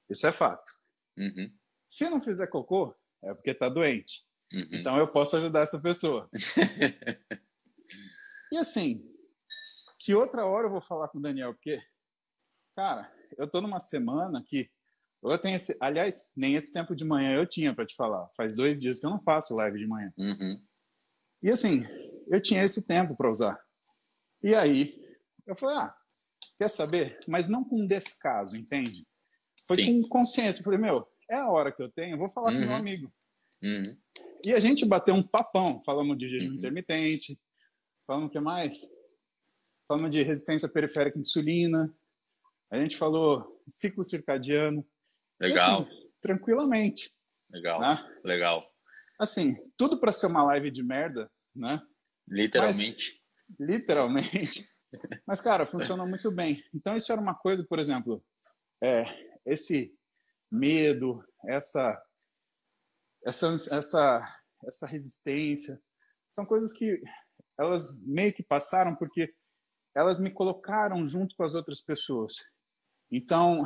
Isso é fato. Uhum. Se não fizer cocô, é porque tá doente. Uhum. Então eu posso ajudar essa pessoa. *laughs* e assim, que outra hora eu vou falar com o Daniel, porque, cara, eu tô numa semana que eu tenho esse, aliás, nem esse tempo de manhã eu tinha para te falar. Faz dois dias que eu não faço live de manhã. Uhum. E assim, eu tinha esse tempo para usar. E aí, eu falei, ah, quer saber? Mas não com descaso, entende? Foi Sim. com consciência. Eu falei, meu, é a hora que eu tenho, eu vou falar uhum. com meu uhum. amigo. Uhum. E a gente bateu um papão, falamos de jejum uhum. intermitente, falamos o que mais? Falamos de resistência periférica à insulina, a gente falou ciclo circadiano, Legal. Assim, tranquilamente. Legal. Né? Legal. Assim, tudo para ser uma live de merda, né? Literalmente. Mas, literalmente. *laughs* Mas, cara, funcionou muito bem. Então, isso era uma coisa, por exemplo, é, esse medo, essa, essa, essa, essa resistência, são coisas que elas meio que passaram porque elas me colocaram junto com as outras pessoas. Então,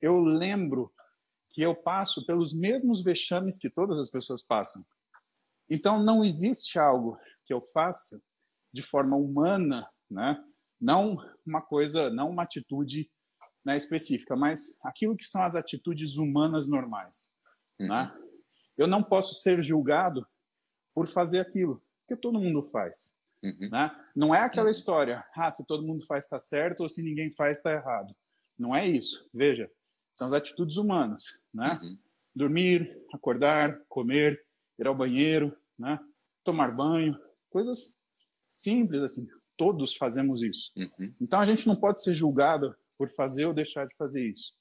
eu lembro que eu passo pelos mesmos vexames que todas as pessoas passam. Então, não existe algo que eu faça de forma humana, né? não uma coisa, não uma atitude né, específica, mas aquilo que são as atitudes humanas normais. Uhum. Né? Eu não posso ser julgado por fazer aquilo, porque todo mundo faz. Uhum. Né? Não é aquela história, ah, se todo mundo faz está certo ou se ninguém faz está errado. Não é isso. Veja, são as atitudes humanas, né? Uhum. Dormir, acordar, comer, ir ao banheiro, né? Tomar banho, coisas simples assim. Todos fazemos isso. Uhum. Então a gente não pode ser julgado por fazer ou deixar de fazer isso.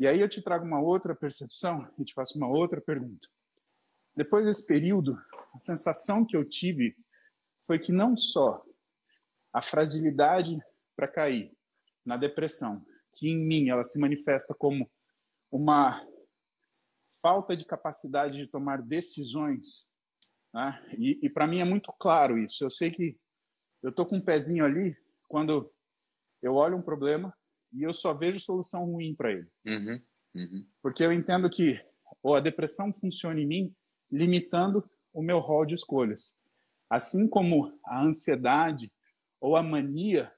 E aí eu te trago uma outra percepção e te faço uma outra pergunta. Depois desse período, a sensação que eu tive foi que não só a fragilidade para cair na depressão, que em mim ela se manifesta como uma falta de capacidade de tomar decisões. Né? E, e para mim é muito claro isso. Eu sei que eu estou com um pezinho ali quando eu olho um problema e eu só vejo solução ruim para ele. Uhum, uhum. Porque eu entendo que ou a depressão funciona em mim limitando o meu rol de escolhas. Assim como a ansiedade ou a mania,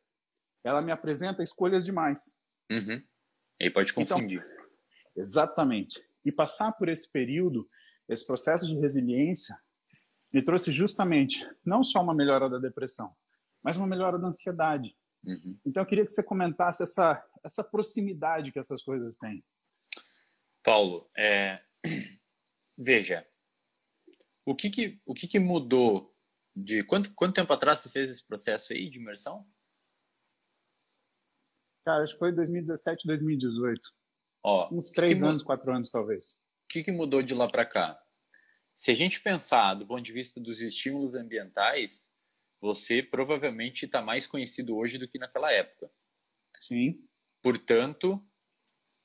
ela me apresenta escolhas demais. Uhum. Aí pode então, confundir. Então, exatamente. E passar por esse período, esse processo de resiliência, me trouxe justamente não só uma melhora da depressão, mas uma melhora da ansiedade. Uhum. Então eu queria que você comentasse essa, essa proximidade que essas coisas têm. Paulo, é... *clears throat* veja, o que que, o que que mudou de quanto, quanto tempo atrás você fez esse processo aí de imersão? Cara, acho que foi 2017, 2018. Ó, Uns três anos, quatro anos, talvez. O que, que mudou de lá para cá? Se a gente pensar do ponto de vista dos estímulos ambientais, você provavelmente está mais conhecido hoje do que naquela época. Sim. Portanto,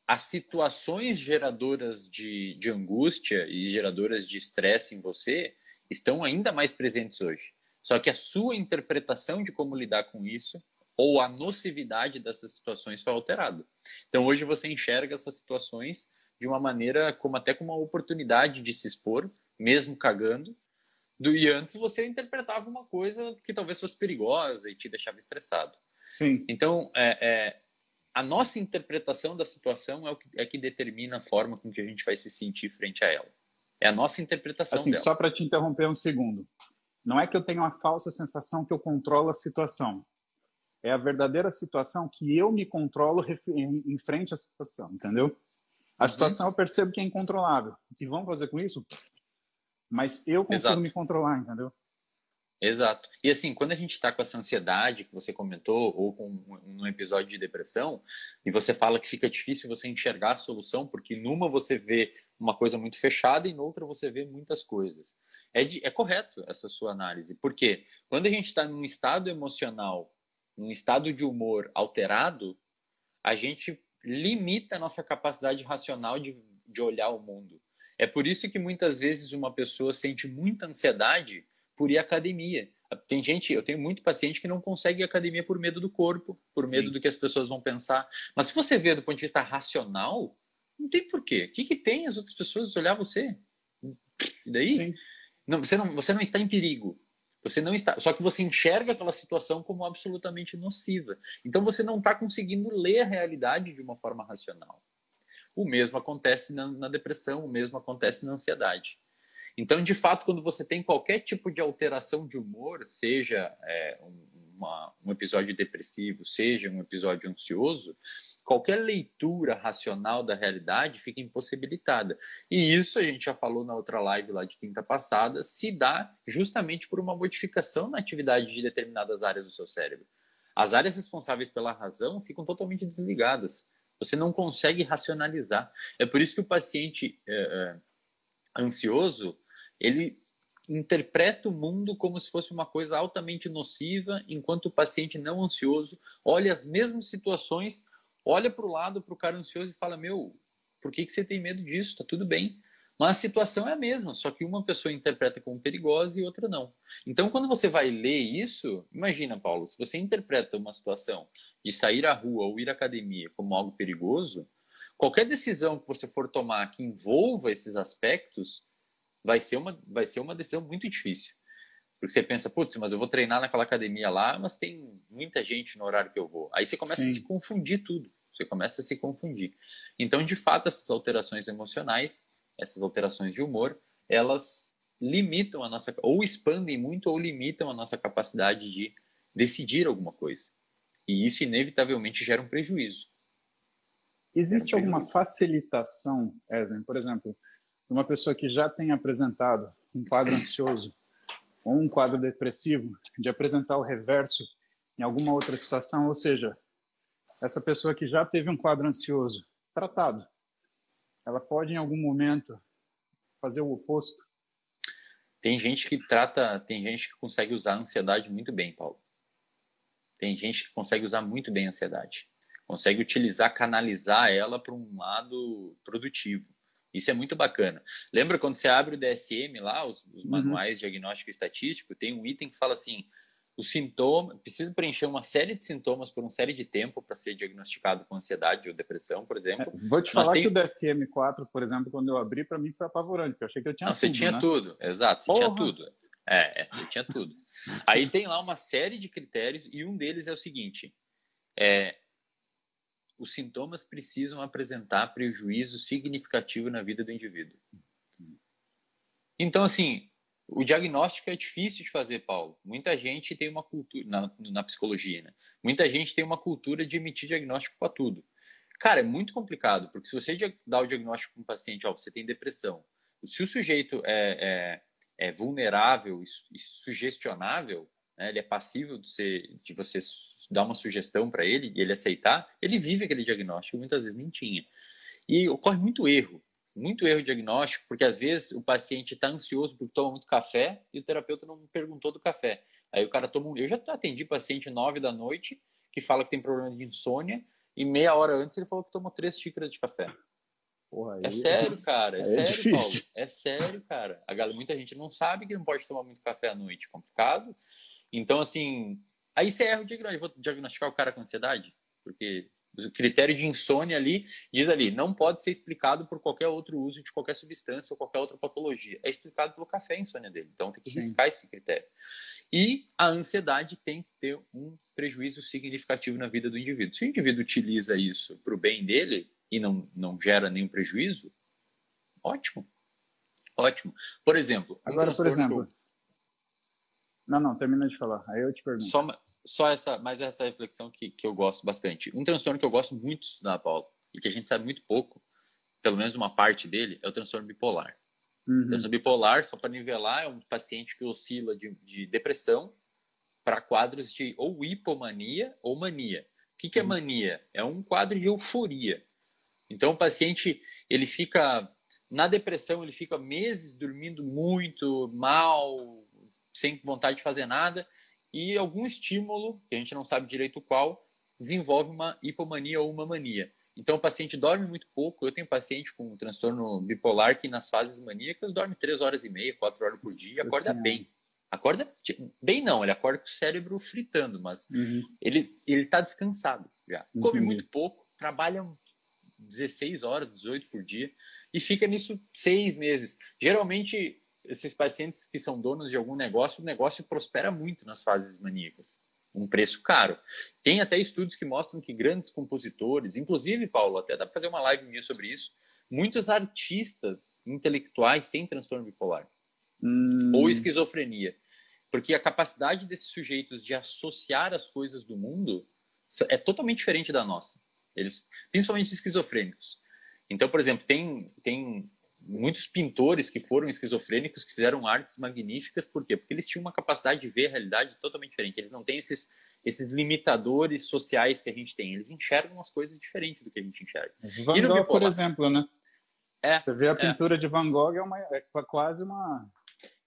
as situações geradoras de, de angústia e geradoras de estresse em você estão ainda mais presentes hoje. Só que a sua interpretação de como lidar com isso ou a nocividade dessas situações foi alterada. Então hoje você enxerga essas situações de uma maneira como até com uma oportunidade de se expor, mesmo cagando. Do, e antes você interpretava uma coisa que talvez fosse perigosa e te deixava estressado. Sim. Então, é, é, a nossa interpretação da situação é o que, é que determina a forma com que a gente vai se sentir frente a ela. É a nossa interpretação assim, dela. Só para te interromper um segundo. Não é que eu tenho uma falsa sensação que eu controlo a situação. É a verdadeira situação que eu me controlo em frente à situação, entendeu? A uhum. situação eu percebo que é incontrolável. O que vão fazer com isso? Mas eu consigo Exato. me controlar, entendeu? Exato. E assim, quando a gente está com essa ansiedade que você comentou, ou com um episódio de depressão, e você fala que fica difícil você enxergar a solução, porque numa você vê uma coisa muito fechada e noutra você vê muitas coisas. É, de, é correto essa sua análise, porque quando a gente está num estado emocional, num estado de humor alterado, a gente limita a nossa capacidade racional de, de olhar o mundo. É por isso que muitas vezes uma pessoa sente muita ansiedade por ir à academia. Tem gente, eu tenho muito paciente que não consegue ir à academia por medo do corpo, por Sim. medo do que as pessoas vão pensar. Mas se você vê do ponto de vista racional, não tem porquê. O que, que tem as outras pessoas olhar você? E daí? Não, você, não, você não está em perigo. Você não está. Só que você enxerga aquela situação como absolutamente nociva. Então você não está conseguindo ler a realidade de uma forma racional. O mesmo acontece na, na depressão, o mesmo acontece na ansiedade. Então, de fato, quando você tem qualquer tipo de alteração de humor, seja é, uma, um episódio depressivo, seja um episódio ansioso, qualquer leitura racional da realidade fica impossibilitada. E isso a gente já falou na outra live lá de quinta passada, se dá justamente por uma modificação na atividade de determinadas áreas do seu cérebro. As áreas responsáveis pela razão ficam totalmente desligadas. Você não consegue racionalizar. É por isso que o paciente é, é, ansioso ele interpreta o mundo como se fosse uma coisa altamente nociva, enquanto o paciente não ansioso olha as mesmas situações, olha para o lado, para o cara ansioso e fala: Meu, por que, que você tem medo disso? Está tudo bem. Mas a situação é a mesma, só que uma pessoa interpreta como perigosa e outra não. Então, quando você vai ler isso, imagina, Paulo, se você interpreta uma situação de sair à rua ou ir à academia como algo perigoso, qualquer decisão que você for tomar que envolva esses aspectos vai ser uma, vai ser uma decisão muito difícil. Porque você pensa, putz, mas eu vou treinar naquela academia lá, mas tem muita gente no horário que eu vou. Aí você começa Sim. a se confundir tudo. Você começa a se confundir. Então, de fato, essas alterações emocionais, essas alterações de humor, elas limitam a nossa, ou expandem muito ou limitam a nossa capacidade de decidir alguma coisa. E isso, inevitavelmente, gera um prejuízo. Existe um prejuízo. alguma facilitação, Ezen? Por exemplo, uma pessoa que já tem apresentado um quadro ansioso ou um quadro depressivo, de apresentar o reverso em alguma outra situação, ou seja, essa pessoa que já teve um quadro ansioso tratado, ela pode em algum momento fazer o oposto? Tem gente que trata, tem gente que consegue usar a ansiedade muito bem, Paulo. Tem gente que consegue usar muito bem a ansiedade. Consegue utilizar, canalizar ela para um lado produtivo. Isso é muito bacana. Lembra quando você abre o DSM lá, os, os uhum. manuais de diagnóstico estatístico, tem um item que fala assim: o sintoma precisa preencher uma série de sintomas por uma série de tempo para ser diagnosticado com ansiedade ou depressão, por exemplo. É, vou te falar tem... que o DSM-4, por exemplo, quando eu abri, para mim foi apavorante, porque eu achei que eu tinha Não, tudo. Você tinha né? tudo, exato, você Porra. tinha tudo. É, é, você tinha tudo. Aí tem lá uma série de critérios e um deles é o seguinte: é, os sintomas precisam apresentar prejuízo significativo na vida do indivíduo. Então, assim, o diagnóstico é difícil de fazer, Paulo. Muita gente tem uma cultura, na, na psicologia, né? Muita gente tem uma cultura de emitir diagnóstico para tudo. Cara, é muito complicado, porque se você dá o diagnóstico para um paciente, ó, você tem depressão, se o sujeito é, é, é vulnerável e sugestionável, né, ele é passível de, ser, de você dar uma sugestão para ele e ele aceitar, ele vive aquele diagnóstico, muitas vezes nem tinha. E ocorre muito erro, muito erro diagnóstico, porque às vezes o paciente está ansioso porque toma muito café e o terapeuta não perguntou do café. Aí o cara toma um. Eu já atendi paciente nove da noite que fala que tem problema de insônia e meia hora antes ele falou que tomou três xícaras de café. Porra, é sério, cara. É, é sério, difícil. Paulo. É sério, cara. A galera, muita gente não sabe que não pode tomar muito café à noite. Complicado. Então, assim, aí você erra o diagnóstico. Vou diagnosticar o cara com ansiedade? Porque O critério de insônia ali diz ali, não pode ser explicado por qualquer outro uso de qualquer substância ou qualquer outra patologia. É explicado pelo café a insônia dele. Então tem que Sim. riscar esse critério. E a ansiedade tem que ter um prejuízo significativo na vida do indivíduo. Se o indivíduo utiliza isso para o bem dele e não, não gera nenhum prejuízo, ótimo. Ótimo. Por exemplo, um agora, por exemplo. Não, não, termina de falar. Aí eu te pergunto. Só, só essa, mais essa reflexão que, que eu gosto bastante. Um transtorno que eu gosto muito de estudar, Paulo, e que a gente sabe muito pouco, pelo menos uma parte dele, é o transtorno bipolar. Uhum. O transtorno bipolar, só para nivelar, é um paciente que oscila de, de depressão para quadros de ou hipomania ou mania. O que, que é uhum. mania? É um quadro de euforia. Então, o paciente ele fica na depressão, ele fica meses dormindo muito, mal, sem vontade de fazer nada, e algum estímulo, que a gente não sabe direito qual, desenvolve uma hipomania ou uma mania. Então, o paciente dorme muito pouco. Eu tenho paciente com um transtorno bipolar que, nas fases maníacas, dorme três horas e meia, quatro horas por dia e acorda bem. Acorda bem, não, ele acorda com o cérebro fritando, mas uhum. ele está descansado já. Come muito pouco, trabalha 16 horas, 18 por dia e fica nisso seis meses. Geralmente, esses pacientes que são donos de algum negócio, o negócio prospera muito nas fases maníacas. Um preço caro. Tem até estudos que mostram que grandes compositores, inclusive, Paulo, até dá para fazer uma live um dia sobre isso, muitos artistas intelectuais têm transtorno bipolar hum. ou esquizofrenia. Porque a capacidade desses sujeitos de associar as coisas do mundo é totalmente diferente da nossa. Eles, principalmente esquizofrênicos. Então, por exemplo, tem, tem muitos pintores que foram esquizofrênicos que fizeram artes magníficas, por quê? Porque eles tinham uma capacidade de ver a realidade totalmente diferente. Eles não têm esses, esses limitadores sociais que a gente tem. Eles enxergam as coisas diferentes do que a gente enxerga. Van Gogh, por exemplo, né? É, Você vê a é. pintura é. de Van Gogh é, uma, é quase uma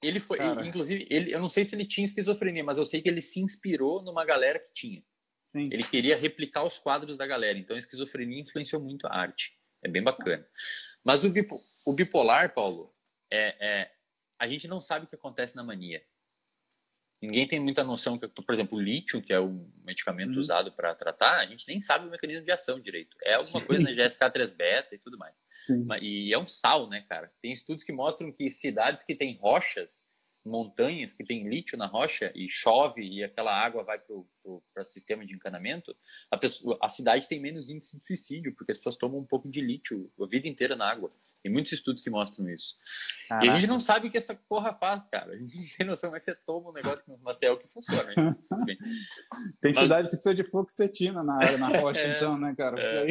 ele foi, inclusive, ele, eu não sei se ele tinha esquizofrenia, mas eu sei que ele se inspirou numa galera que tinha. Sim. Ele queria replicar os quadros da galera, então a esquizofrenia influenciou muito a arte. É bem bacana. Mas o, bipo, o bipolar, Paulo, é, é, a gente não sabe o que acontece na mania. Ninguém tem muita noção que, por exemplo, o lítio, que é um medicamento uhum. usado para tratar, a gente nem sabe o mecanismo de ação direito. É alguma Sim. coisa na GSK3 beta e tudo mais. Sim. E é um sal, né, cara? Tem estudos que mostram que cidades que têm rochas montanhas que tem lítio na rocha e chove e aquela água vai para o sistema de encanamento, a, pessoa, a cidade tem menos índice de suicídio, porque as pessoas tomam um pouco de lítio a vida inteira na água. Tem muitos estudos que mostram isso. Caraca. E a gente não sabe o que essa porra faz, cara. A gente não tem noção, mas você toma um negócio que não é o que funciona. *laughs* tem mas... cidade que precisa de fluoxetina na, na rocha, *laughs* é, então, né, cara? É.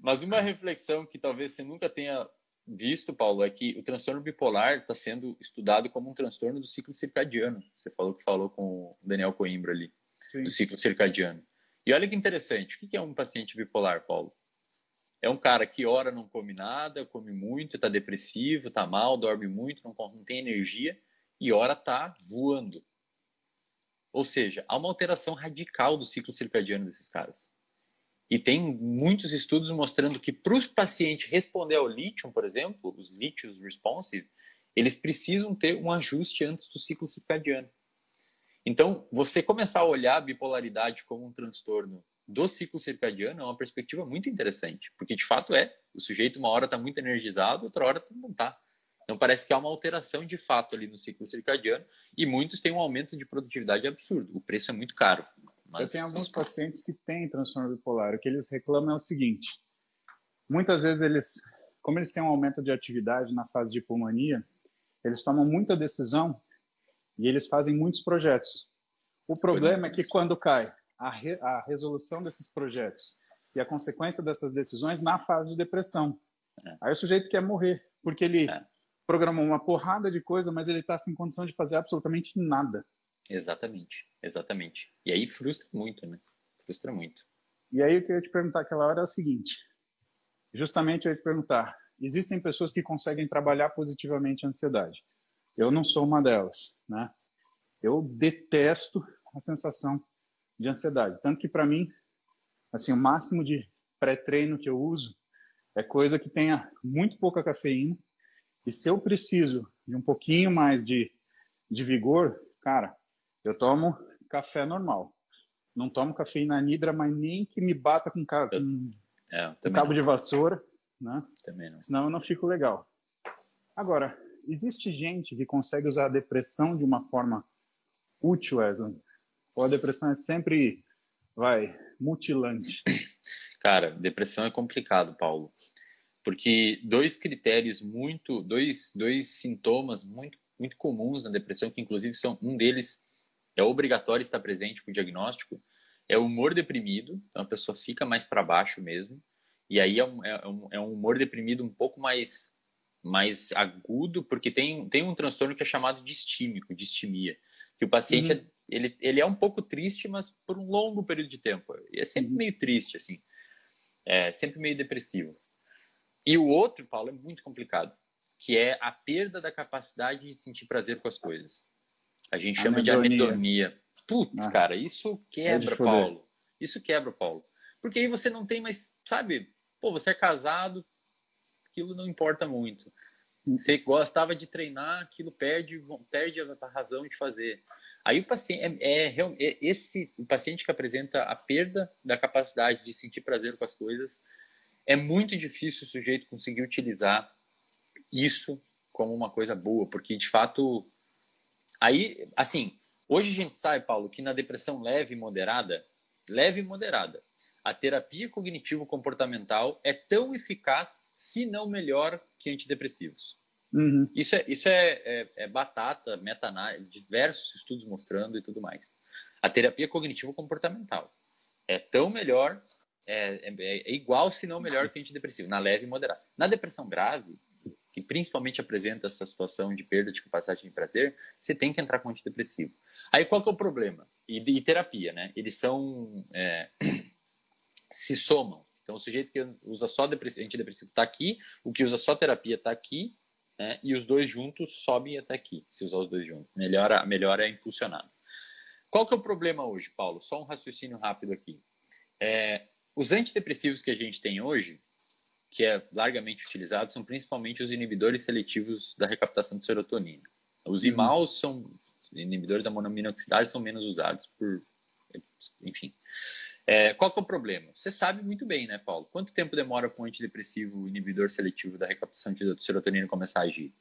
Mas uma reflexão que talvez você nunca tenha visto, Paulo, é que o transtorno bipolar está sendo estudado como um transtorno do ciclo circadiano. Você falou que falou com o Daniel Coimbra ali, Sim. do ciclo circadiano. E olha que interessante, o que é um paciente bipolar, Paulo? É um cara que ora não come nada, come muito, está depressivo, está mal, dorme muito, não, não tem energia, e ora está voando. Ou seja, há uma alteração radical do ciclo circadiano desses caras. E tem muitos estudos mostrando que para o paciente responder ao lítio, por exemplo, os lítios responsive, eles precisam ter um ajuste antes do ciclo circadiano. Então, você começar a olhar a bipolaridade como um transtorno do ciclo circadiano é uma perspectiva muito interessante, porque de fato é, o sujeito uma hora está muito energizado, outra hora não está. Então parece que há uma alteração de fato ali no ciclo circadiano e muitos têm um aumento de produtividade absurdo. O preço é muito caro. Mas... Eu tenho alguns pacientes que têm transtorno bipolar. O que eles reclamam é o seguinte: muitas vezes eles, como eles têm um aumento de atividade na fase de pulmonia, eles tomam muita decisão e eles fazem muitos projetos. O problema é que quando cai a, re, a resolução desses projetos e a consequência dessas decisões na fase de depressão, é. aí o sujeito quer morrer porque ele é. programou uma porrada de coisa, mas ele está sem condição de fazer absolutamente nada. Exatamente, exatamente. E aí frustra muito, né? Frustra muito. E aí o que eu ia te perguntar aquela hora é o seguinte: justamente eu ia te perguntar, existem pessoas que conseguem trabalhar positivamente a ansiedade. Eu não sou uma delas, né? Eu detesto a sensação de ansiedade, tanto que para mim, assim, o máximo de pré-treino que eu uso é coisa que tenha muito pouca cafeína. E se eu preciso de um pouquinho mais de, de vigor, cara, eu tomo café normal. não tomo cafeína anidra, mas nem que me bata com, ca... com... É, com cabo não. de vassoura, né? Também não. Senão eu não fico legal. Agora, existe gente que consegue usar a depressão de uma forma útil, Wesley? Ou a depressão é sempre, vai, mutilante? *coughs* Cara, depressão é complicado, Paulo. Porque dois critérios muito, dois, dois sintomas muito, muito comuns na depressão, que inclusive são um deles é obrigatório estar presente para o diagnóstico, é o humor deprimido, então a pessoa fica mais para baixo mesmo, e aí é um, é, um, é um humor deprimido um pouco mais, mais agudo, porque tem, tem um transtorno que é chamado distímico, distimia, que o paciente, uhum. é, ele, ele é um pouco triste, mas por um longo período de tempo, e é sempre uhum. meio triste, assim, é sempre meio depressivo. E o outro, Paulo, é muito complicado, que é a perda da capacidade de sentir prazer com as coisas. A gente chama de anedonia. Putz, ah, cara, isso quebra, Paulo. Isso quebra, Paulo. Porque aí você não tem mais, sabe? Pô, você é casado, aquilo não importa muito. Hum. Você gostava de treinar, aquilo perde, perde a razão de fazer. Aí o paciente é, é, é, esse o paciente que apresenta a perda da capacidade de sentir prazer com as coisas é muito difícil o sujeito conseguir utilizar isso como uma coisa boa, porque de fato Aí, assim, hoje a gente sabe, Paulo, que na depressão leve e moderada, leve e moderada, a terapia cognitivo-comportamental é tão eficaz, se não melhor, que antidepressivos. Uhum. Isso, é, isso é, é, é batata, meta-análise, diversos estudos mostrando e tudo mais. A terapia cognitivo-comportamental é tão melhor, é, é, é, igual, se não melhor, que antidepressivo, na leve e moderada. Na depressão grave, que principalmente apresenta essa situação de perda de capacidade de prazer, você tem que entrar com antidepressivo. Aí qual que é o problema? E, e terapia, né? Eles são é, *clears throat* se somam. Então o sujeito que usa só antidepressivo está aqui, o que usa só terapia está aqui, né? E os dois juntos sobem até aqui, se usar os dois juntos. Melhora, melhora é impulsionado. Qual que é o problema hoje, Paulo? Só um raciocínio rápido aqui. É, os antidepressivos que a gente tem hoje, que é largamente utilizado são principalmente os inibidores seletivos da recaptação de serotonina. Os uhum. IMAUs são inibidores da monoaminoxidase são menos usados por, enfim. É, qual que é o problema? Você sabe muito bem, né, Paulo? Quanto tempo demora para um antidepressivo inibidor seletivo da recaptação de serotonina começar a agir?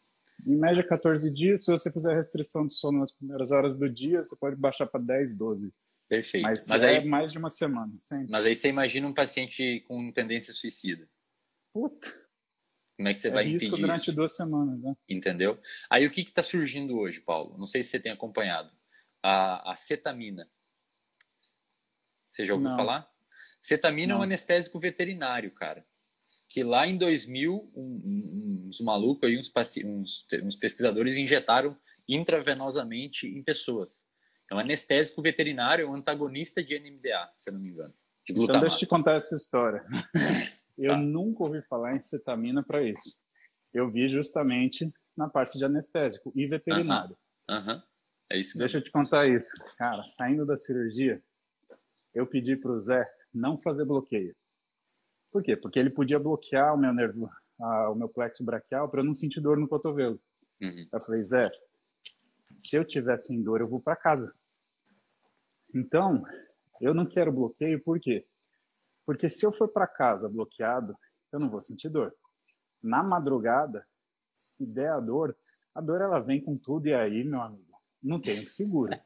Em média, 14 dias. Se você fizer restrição de sono nas primeiras horas do dia, você pode baixar para 10, 12. Perfeito. Mas, Mas é aí, mais de uma semana, sempre. Mas aí você imagina um paciente com tendência suicida. Puta. Como é que você é vai risco impedir durante isso? duas semanas, né? Entendeu? Aí o que está surgindo hoje, Paulo? Não sei se você tem acompanhado. A, a cetamina. Você já ouviu Não. falar? Cetamina Não. é um anestésico veterinário, cara. Que lá em 2000, um, um, uns malucos aí, uns, uns, uns pesquisadores injetaram intravenosamente em pessoas. É um anestésico veterinário, é um antagonista de NMDA, se eu não me engano. De então deixa eu te contar essa história. *laughs* Eu tá. nunca ouvi falar em cetamina para isso. Eu vi justamente na parte de anestésico e veterinário. Aham, uh -huh. é isso mesmo. Deixa eu te contar isso. Cara, saindo da cirurgia, eu pedi para o Zé não fazer bloqueio. Por quê? Porque ele podia bloquear o meu nervo, o meu plexo braquial para eu não sentir dor no cotovelo. Uhum. Eu falei, Zé, se eu tiver sem dor, eu vou para casa. Então, eu não quero bloqueio, por quê? Porque se eu for para casa bloqueado, eu não vou sentir dor. Na madrugada, se der a dor, a dor ela vem com tudo e aí, meu amigo, não tem que segura.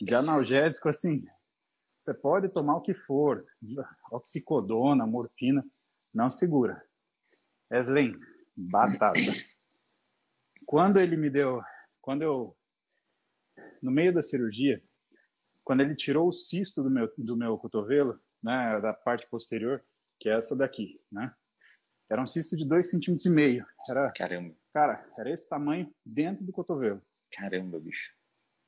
De analgésico, assim, você pode tomar o que for, oxicodona, morfina, não segura. Eslen, batata. Quando ele me deu, quando eu, no meio da cirurgia, quando ele tirou o cisto do meu, do meu cotovelo, né, da parte posterior, que é essa daqui, né? Era um cisto de 2,5 centímetros e meio. Era, Caramba. Cara, era esse tamanho dentro do cotovelo. Caramba, bicho.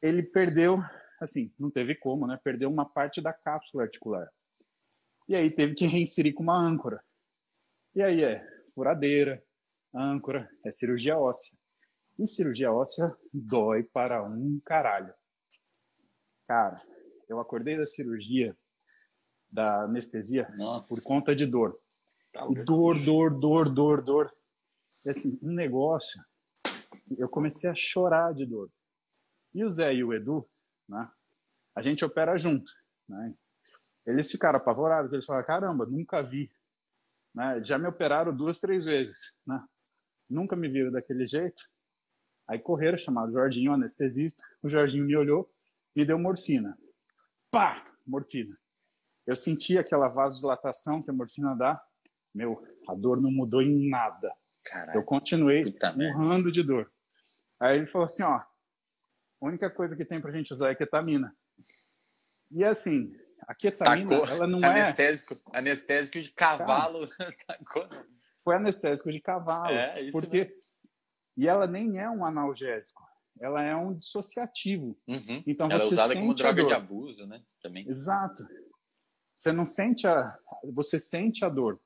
Ele perdeu, assim, não teve como, né? Perdeu uma parte da cápsula articular. E aí teve que reinserir com uma âncora. E aí é furadeira, âncora, é cirurgia óssea. E cirurgia óssea dói para um caralho. Cara, eu acordei da cirurgia da anestesia Nossa. por conta de dor. Tá dor, dor, dor, dor, dor. E assim, um negócio, eu comecei a chorar de dor. E o Zé e o Edu, né? A gente opera junto, né? Eles ficaram apavorados, eles falaram, caramba, nunca vi. Né? Já me operaram duas, três vezes, né? Nunca me viram daquele jeito. Aí correram, chamaram o Jorginho, o anestesista. O Jorginho me olhou, me deu morfina. Pá! Morfina. Eu senti aquela vasodilatação que a morfina dá. Meu, a dor não mudou em nada. Caraca, eu continuei urrando de dor. Aí ele falou assim, ó, a única coisa que tem pra gente usar é ketamina. E assim, a ketamina, Tacou. ela não anestésico, é... Anestésico de cavalo. *laughs* Foi anestésico de cavalo. É, isso porque... Mesmo. E ela nem é um analgésico. Ela é um dissociativo. Uhum. Então ela é você é usada como droga de abuso, né? Também. Exato. Você não sente a, você sente a dor,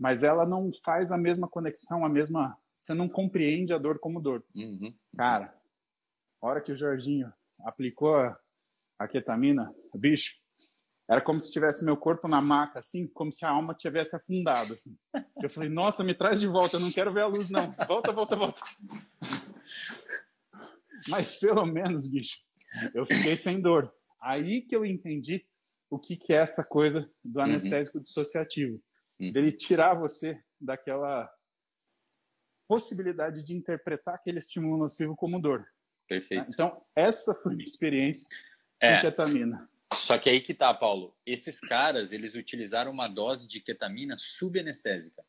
mas ela não faz a mesma conexão, a mesma, você não compreende a dor como dor. Uhum. Cara, a hora que o Jorginho aplicou a, a ketamina, bicho, era como se tivesse meu corpo na maca, assim, como se a alma tivesse afundado, assim. Eu falei, nossa, me traz de volta, eu não quero ver a luz, não. Volta, volta, volta. Mas pelo menos, bicho, eu fiquei sem dor. Aí que eu entendi o que, que é essa coisa do uhum. anestésico uhum. dissociativo. Uhum. Ele tirar você daquela possibilidade de interpretar aquele estímulo nocivo como dor. Perfeito. Então, essa foi a minha experiência é. com ketamina. Só que aí que tá, Paulo. Esses caras, eles utilizaram uma dose de ketamina subanestésica.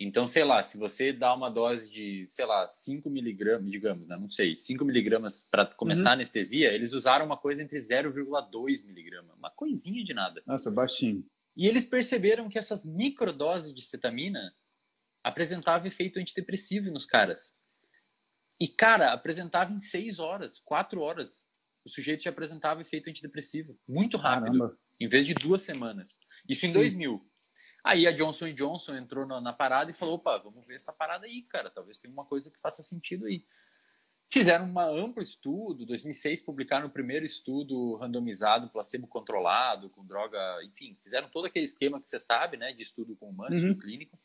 Então, sei lá, se você dá uma dose de, sei lá, 5 miligramas, digamos, né? não sei, 5 miligramas para começar uhum. a anestesia, eles usaram uma coisa entre 0,2 miligramas, uma coisinha de nada. Nossa, baixinho. E eles perceberam que essas microdoses de cetamina apresentavam efeito antidepressivo nos caras. E, cara, apresentava em 6 horas, 4 horas. O sujeito já apresentava efeito antidepressivo. Muito rápido. Caramba. Em vez de duas semanas. Isso em Sim. 2000. Aí a Johnson Johnson entrou na, na, parada e falou: opa, vamos ver essa parada aí, cara. Talvez tenha uma coisa que faça sentido aí. Fizeram um amplo estudo, 2006 publicaram o primeiro estudo randomizado, placebo controlado, com droga, enfim, fizeram todo aquele esquema que você sabe, né, de estudo com humanos, uhum. clínico.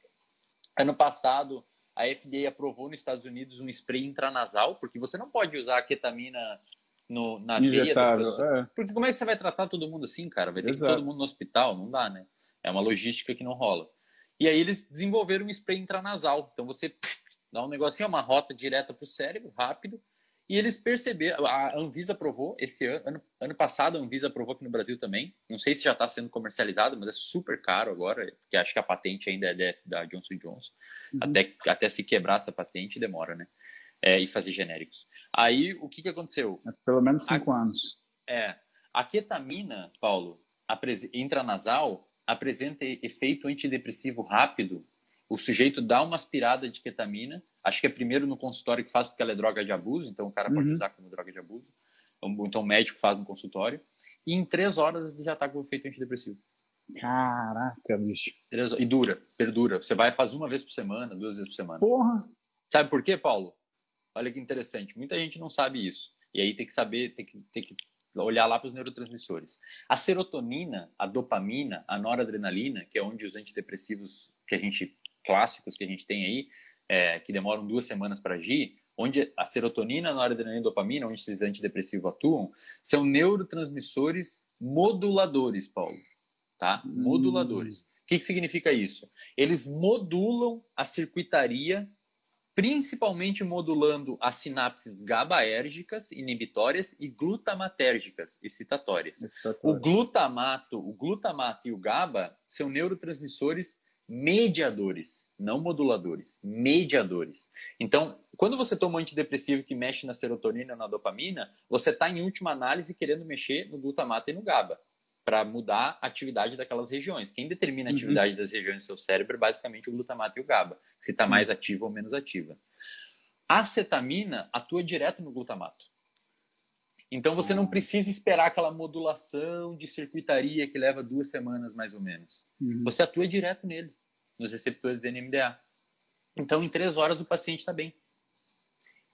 Ano passado, a FDA aprovou nos Estados Unidos um spray intranasal, porque você não pode usar a ketamina no, na veia das pessoas. É. Porque como é que você vai tratar todo mundo assim, cara? Vai ter Exato. que todo mundo no hospital? Não dá, né? É uma logística que não rola. E aí eles desenvolveram um spray intranasal. Então você dá um negocinho, uma rota direta para o cérebro, rápido. E eles perceberam, a Anvisa aprovou esse ano, ano, ano passado a Anvisa aprovou aqui no Brasil também. Não sei se já está sendo comercializado, mas é super caro agora, porque acho que a patente ainda é da Johnson Johnson. Uhum. Até, até se quebrar essa patente demora, né? É, e fazer genéricos. Aí o que, que aconteceu? É pelo menos cinco a, anos. É. A ketamina, Paulo, intranasal, apresenta efeito antidepressivo rápido, o sujeito dá uma aspirada de ketamina, acho que é primeiro no consultório que faz porque ela é droga de abuso, então o cara uhum. pode usar como droga de abuso, então o médico faz no consultório, e em três horas já está com efeito antidepressivo. Caraca, bicho. E dura, perdura. Você vai fazer uma vez por semana, duas vezes por semana. Porra! Sabe por quê, Paulo? Olha que interessante. Muita gente não sabe isso. E aí tem que saber, tem que, tem que olhar lá para os neurotransmissores. A serotonina, a dopamina, a noradrenalina, que é onde os antidepressivos que a gente clássicos que a gente tem aí, é, que demoram duas semanas para agir, onde a serotonina, a noradrenalina e a dopamina, onde esses antidepressivos atuam, são neurotransmissores moduladores, Paulo. Tá? Hum. Moduladores. O que, que significa isso? Eles modulam a circuitaria principalmente modulando as sinapses GABAérgicas inibitórias e glutamatérgicas excitatórias. excitatórias. O glutamato, o glutamato e o GABA são neurotransmissores mediadores, não moduladores, mediadores. Então, quando você toma um antidepressivo que mexe na serotonina, na dopamina, você está em última análise querendo mexer no glutamato e no GABA para mudar a atividade daquelas regiões. Quem determina a uhum. atividade uhum. das regiões do seu cérebro é basicamente o glutamato e o GABA, se está mais ativa ou menos ativa. A acetamina atua direto no glutamato. Então você não precisa esperar aquela modulação de circuitaria que leva duas semanas mais ou menos. Uhum. Você atua direto nele, nos receptores de NMDA. Então em três horas o paciente está bem.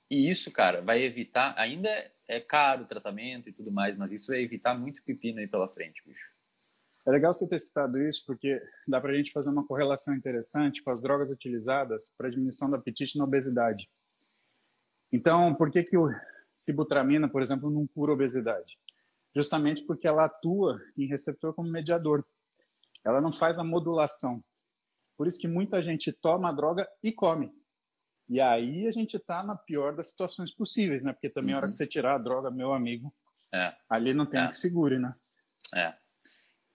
E isso, cara, vai evitar. Ainda é caro o tratamento e tudo mais, mas isso vai evitar muito pepino aí pela frente, bicho. É legal você ter citado isso, porque dá para a gente fazer uma correlação interessante com as drogas utilizadas para diminuição do apetite na obesidade. Então, por que, que o sibutramina, por exemplo, não cura obesidade? justamente porque ela atua em receptor como mediador. Ela não faz a modulação. Por isso que muita gente toma a droga e come. E aí a gente está na pior das situações possíveis, né? Porque também uhum. a hora que uhum. você tirar a droga, meu amigo, é. ali não tem é. que segure, né? É.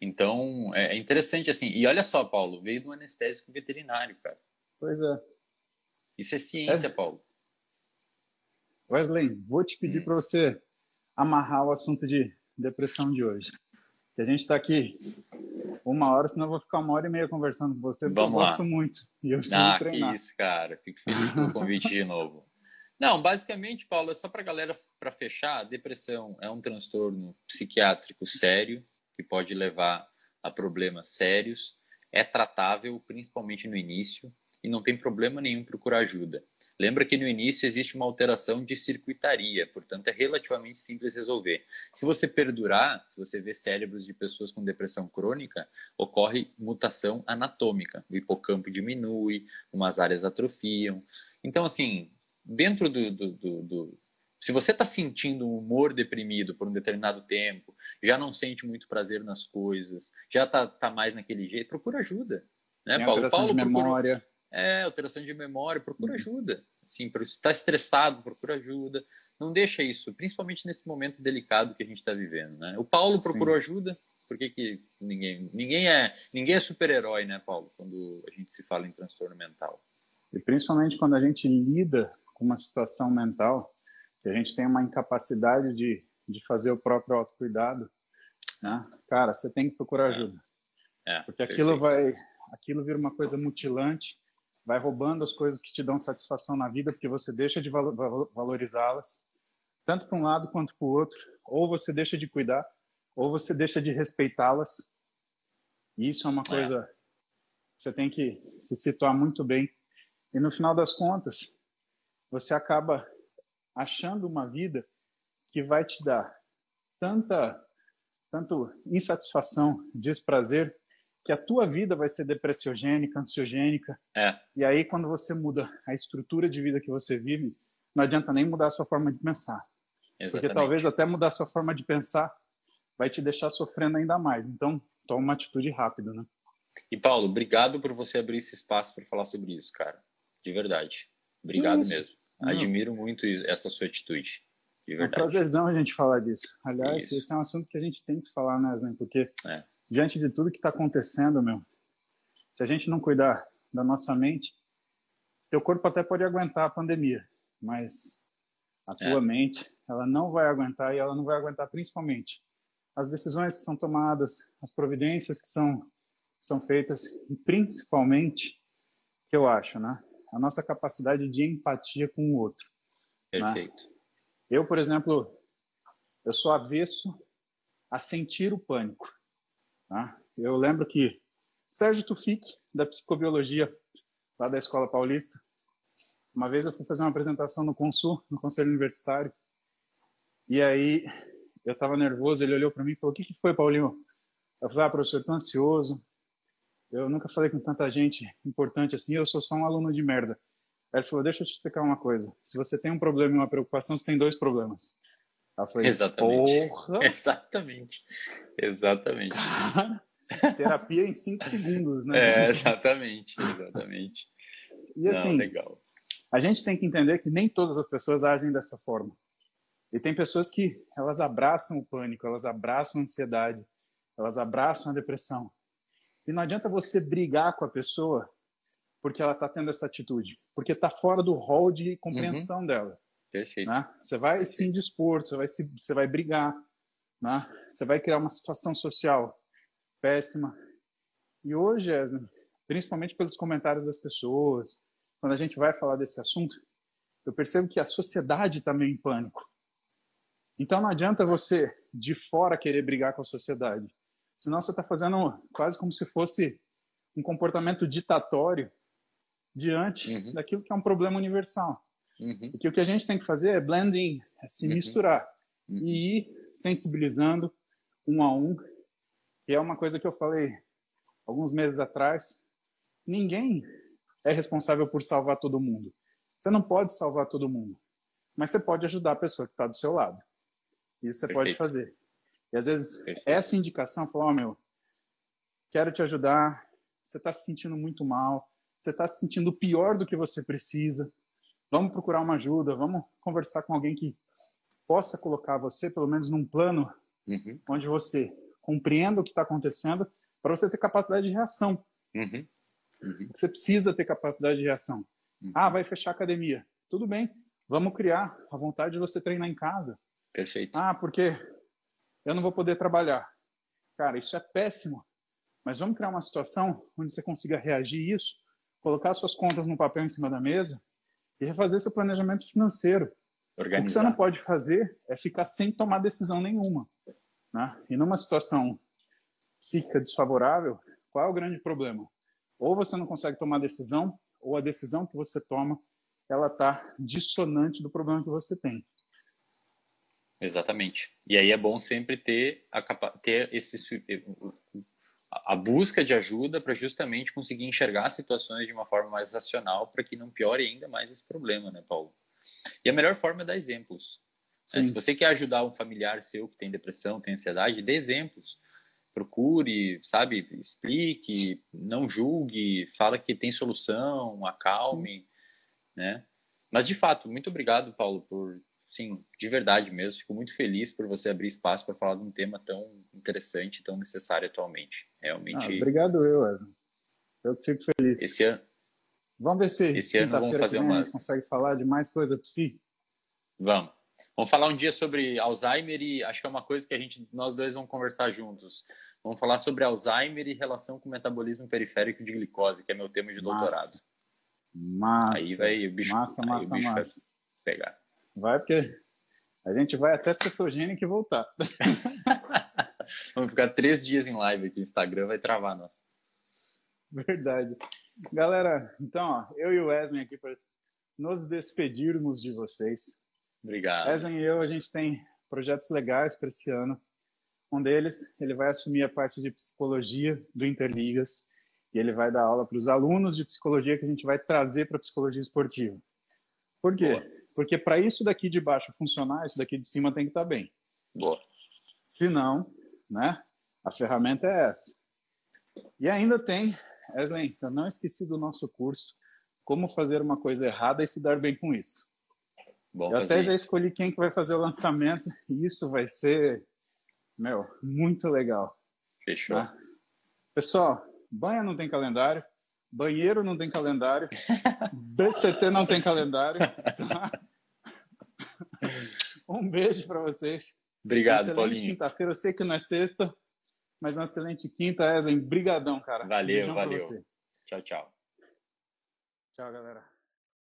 Então, é interessante assim. E olha só, Paulo, veio do anestésico veterinário, cara. Pois é. Isso é ciência, é. Paulo. Wesley, vou te pedir hum. para você amarrar o assunto de depressão de hoje. Que a gente está aqui uma hora, senão eu vou ficar uma hora e meia conversando com você, porque Vamos eu gosto muito. E eu preciso ah, treinar. que isso, cara. Fico feliz pelo convite de novo. Não, basicamente, Paulo, é só para galera, para fechar, a depressão é um transtorno psiquiátrico sério que pode levar a problemas sérios, é tratável, principalmente no início, e não tem problema nenhum procurar ajuda. Lembra que no início existe uma alteração de circuitaria, portanto é relativamente simples resolver. Se você perdurar, se você vê cérebros de pessoas com depressão crônica, ocorre mutação anatômica. O hipocampo diminui, umas áreas atrofiam. Então, assim, dentro do. do, do, do se você está sentindo um humor deprimido por um determinado tempo, já não sente muito prazer nas coisas, já está tá mais naquele jeito, procura ajuda. Né, Paulo? Paulo de memória. Procura é, alteração de memória, procura uhum. ajuda. Assim, se está estressado, procura ajuda. Não deixa isso, principalmente nesse momento delicado que a gente está vivendo. Né? O Paulo procurou Sim. ajuda. Por que, que ninguém, ninguém é, ninguém é super-herói, né, Paulo? Quando a gente se fala em transtorno mental. E principalmente quando a gente lida com uma situação mental, que a gente tem uma incapacidade de, de fazer o próprio autocuidado, né? cara, você tem que procurar é. ajuda. É, Porque aquilo vai, aquilo vira uma coisa mutilante vai roubando as coisas que te dão satisfação na vida, porque você deixa de valorizá-las, tanto para um lado quanto para o outro, ou você deixa de cuidar, ou você deixa de respeitá-las. E isso é uma é. coisa é. que você tem que se situar muito bem. E no final das contas, você acaba achando uma vida que vai te dar tanta tanto insatisfação, desprazer, que a tua vida vai ser depressiogênica, ansiogênica. É. E aí, quando você muda a estrutura de vida que você vive, não adianta nem mudar a sua forma de pensar. Exatamente. Porque talvez até mudar a sua forma de pensar vai te deixar sofrendo ainda mais. Então, toma uma atitude rápida, né? E Paulo, obrigado por você abrir esse espaço para falar sobre isso, cara. De verdade. Obrigado isso. mesmo. Admiro muito essa sua atitude. De verdade. É um prazerzão a gente falar disso. Aliás, isso. esse é um assunto que a gente tem que falar, né, Zen? Porque é diante de tudo que está acontecendo, meu, se a gente não cuidar da nossa mente, teu corpo até pode aguentar a pandemia, mas a tua é. mente, ela não vai aguentar e ela não vai aguentar principalmente as decisões que são tomadas, as providências que são são feitas e principalmente que eu acho, né, a nossa capacidade de empatia com o outro. Né? Perfeito. Né? Eu, por exemplo, eu sou avesso a sentir o pânico. Tá? Eu lembro que Sérgio Tufik, da psicobiologia, lá da Escola Paulista, uma vez eu fui fazer uma apresentação no Consul, no Conselho Universitário, e aí eu estava nervoso, ele olhou para mim e falou, o que, que foi, Paulinho? Eu falei, ah, professor, estou ansioso, eu nunca falei com tanta gente importante assim, eu sou só um aluno de merda. Ele falou, deixa eu te explicar uma coisa, se você tem um problema e uma preocupação, você tem dois problemas. Ela falou, Exatamente. Porra. *laughs* Exatamente. Exatamente. terapia em cinco segundos, né? É, exatamente, exatamente. E assim, Não, legal. a gente tem que entender que nem todas as pessoas agem dessa forma. E tem pessoas que elas abraçam o pânico, elas abraçam a ansiedade, elas abraçam a depressão. E não adianta você brigar com a pessoa porque ela está tendo essa atitude, porque está fora do rol de compreensão uhum. dela. Perfeito. Né? Você vai se indispor, você vai, se, você vai brigar, né? você vai criar uma situação social péssima. E hoje, Esne, principalmente pelos comentários das pessoas, quando a gente vai falar desse assunto, eu percebo que a sociedade está meio em pânico. Então não adianta você, de fora, querer brigar com a sociedade. Senão você está fazendo quase como se fosse um comportamento ditatório diante uhum. daquilo que é um problema universal. Uhum. Porque o que a gente tem que fazer é blending, é se uhum. misturar uhum. e ir sensibilizando um a um, que é uma coisa que eu falei alguns meses atrás. Ninguém é responsável por salvar todo mundo. Você não pode salvar todo mundo, mas você pode ajudar a pessoa que está do seu lado. Isso você Perfeito. pode fazer. E às vezes Perfeito. essa indicação, falou, oh, meu, quero te ajudar, você está se sentindo muito mal, você está se sentindo pior do que você precisa, vamos procurar uma ajuda, vamos conversar com alguém que possa colocar você, pelo menos num plano uhum. onde você compreenda o que está acontecendo, para você ter capacidade de reação. Uhum. Uhum. Você precisa ter capacidade de reação. Uhum. Ah, vai fechar a academia. Tudo bem, vamos criar a vontade de você treinar em casa. Perfeito. Ah, porque eu não vou poder trabalhar. Cara, isso é péssimo. Mas vamos criar uma situação onde você consiga reagir isso, colocar suas contas no papel em cima da mesa e refazer seu planejamento financeiro. Organizar. O que você não pode fazer é ficar sem tomar decisão nenhuma. Né? E numa situação psíquica desfavorável, qual é o grande problema? Ou você não consegue tomar decisão, ou a decisão que você toma ela está dissonante do problema que você tem. Exatamente. E aí é bom sempre ter a ter esse a busca de ajuda para justamente conseguir enxergar situações de uma forma mais racional para que não piore ainda mais esse problema, né, Paulo? E a melhor forma é dar exemplos. Né? Se você quer ajudar um familiar seu que tem depressão, tem ansiedade, dê exemplos. Procure, sabe, explique, não julgue, fala que tem solução, acalme, Sim. né? Mas de fato, muito obrigado, Paulo, por sim, de verdade mesmo, fico muito feliz por você abrir espaço para falar de um tema tão interessante, tão necessário atualmente. Realmente. Ah, obrigado eu, Wesley. Eu fico feliz. Esse ano. Vamos ver se esse ano vamos fazer uma. consegue falar de mais coisa psi. Vamos. Vamos falar um dia sobre Alzheimer e acho que é uma coisa que a gente, nós dois vamos conversar juntos. Vamos falar sobre Alzheimer e relação com o metabolismo periférico de glicose, que é meu tema de doutorado. Massa. Aí vai o bicho, massa, massa, o bicho massa. vai pegar. Vai porque a gente vai até cetogênico e voltar. *laughs* Vamos ficar três dias em live aqui. O Instagram vai travar nós. Verdade. Galera, então, ó, eu e o Wesley aqui para nos despedirmos de vocês. Obrigado. Wesley e eu, a gente tem projetos legais para esse ano. Um deles, ele vai assumir a parte de psicologia do Interligas e ele vai dar aula para os alunos de psicologia que a gente vai trazer para psicologia esportiva. Por quê? Boa. Porque para isso daqui de baixo funcionar, isso daqui de cima tem que estar tá bem. Boa. Se não, né? A ferramenta é essa. E ainda tem, Wesley, eu não esqueci do nosso curso, como fazer uma coisa errada e se dar bem com isso. Bom, eu até já isso. escolhi quem que vai fazer o lançamento e isso vai ser, meu, muito legal. Fechou. Né? Pessoal, banha não tem calendário, banheiro não tem calendário, *laughs* BCT não tem calendário. Tá? *laughs* Um beijo para vocês. Obrigado, excelente Paulinho. quinta-feira. Eu sei que não é sexta, mas uma excelente quinta, Wesley. Brigadão, cara. Valeu, valeu. Tchau, tchau. Tchau, galera.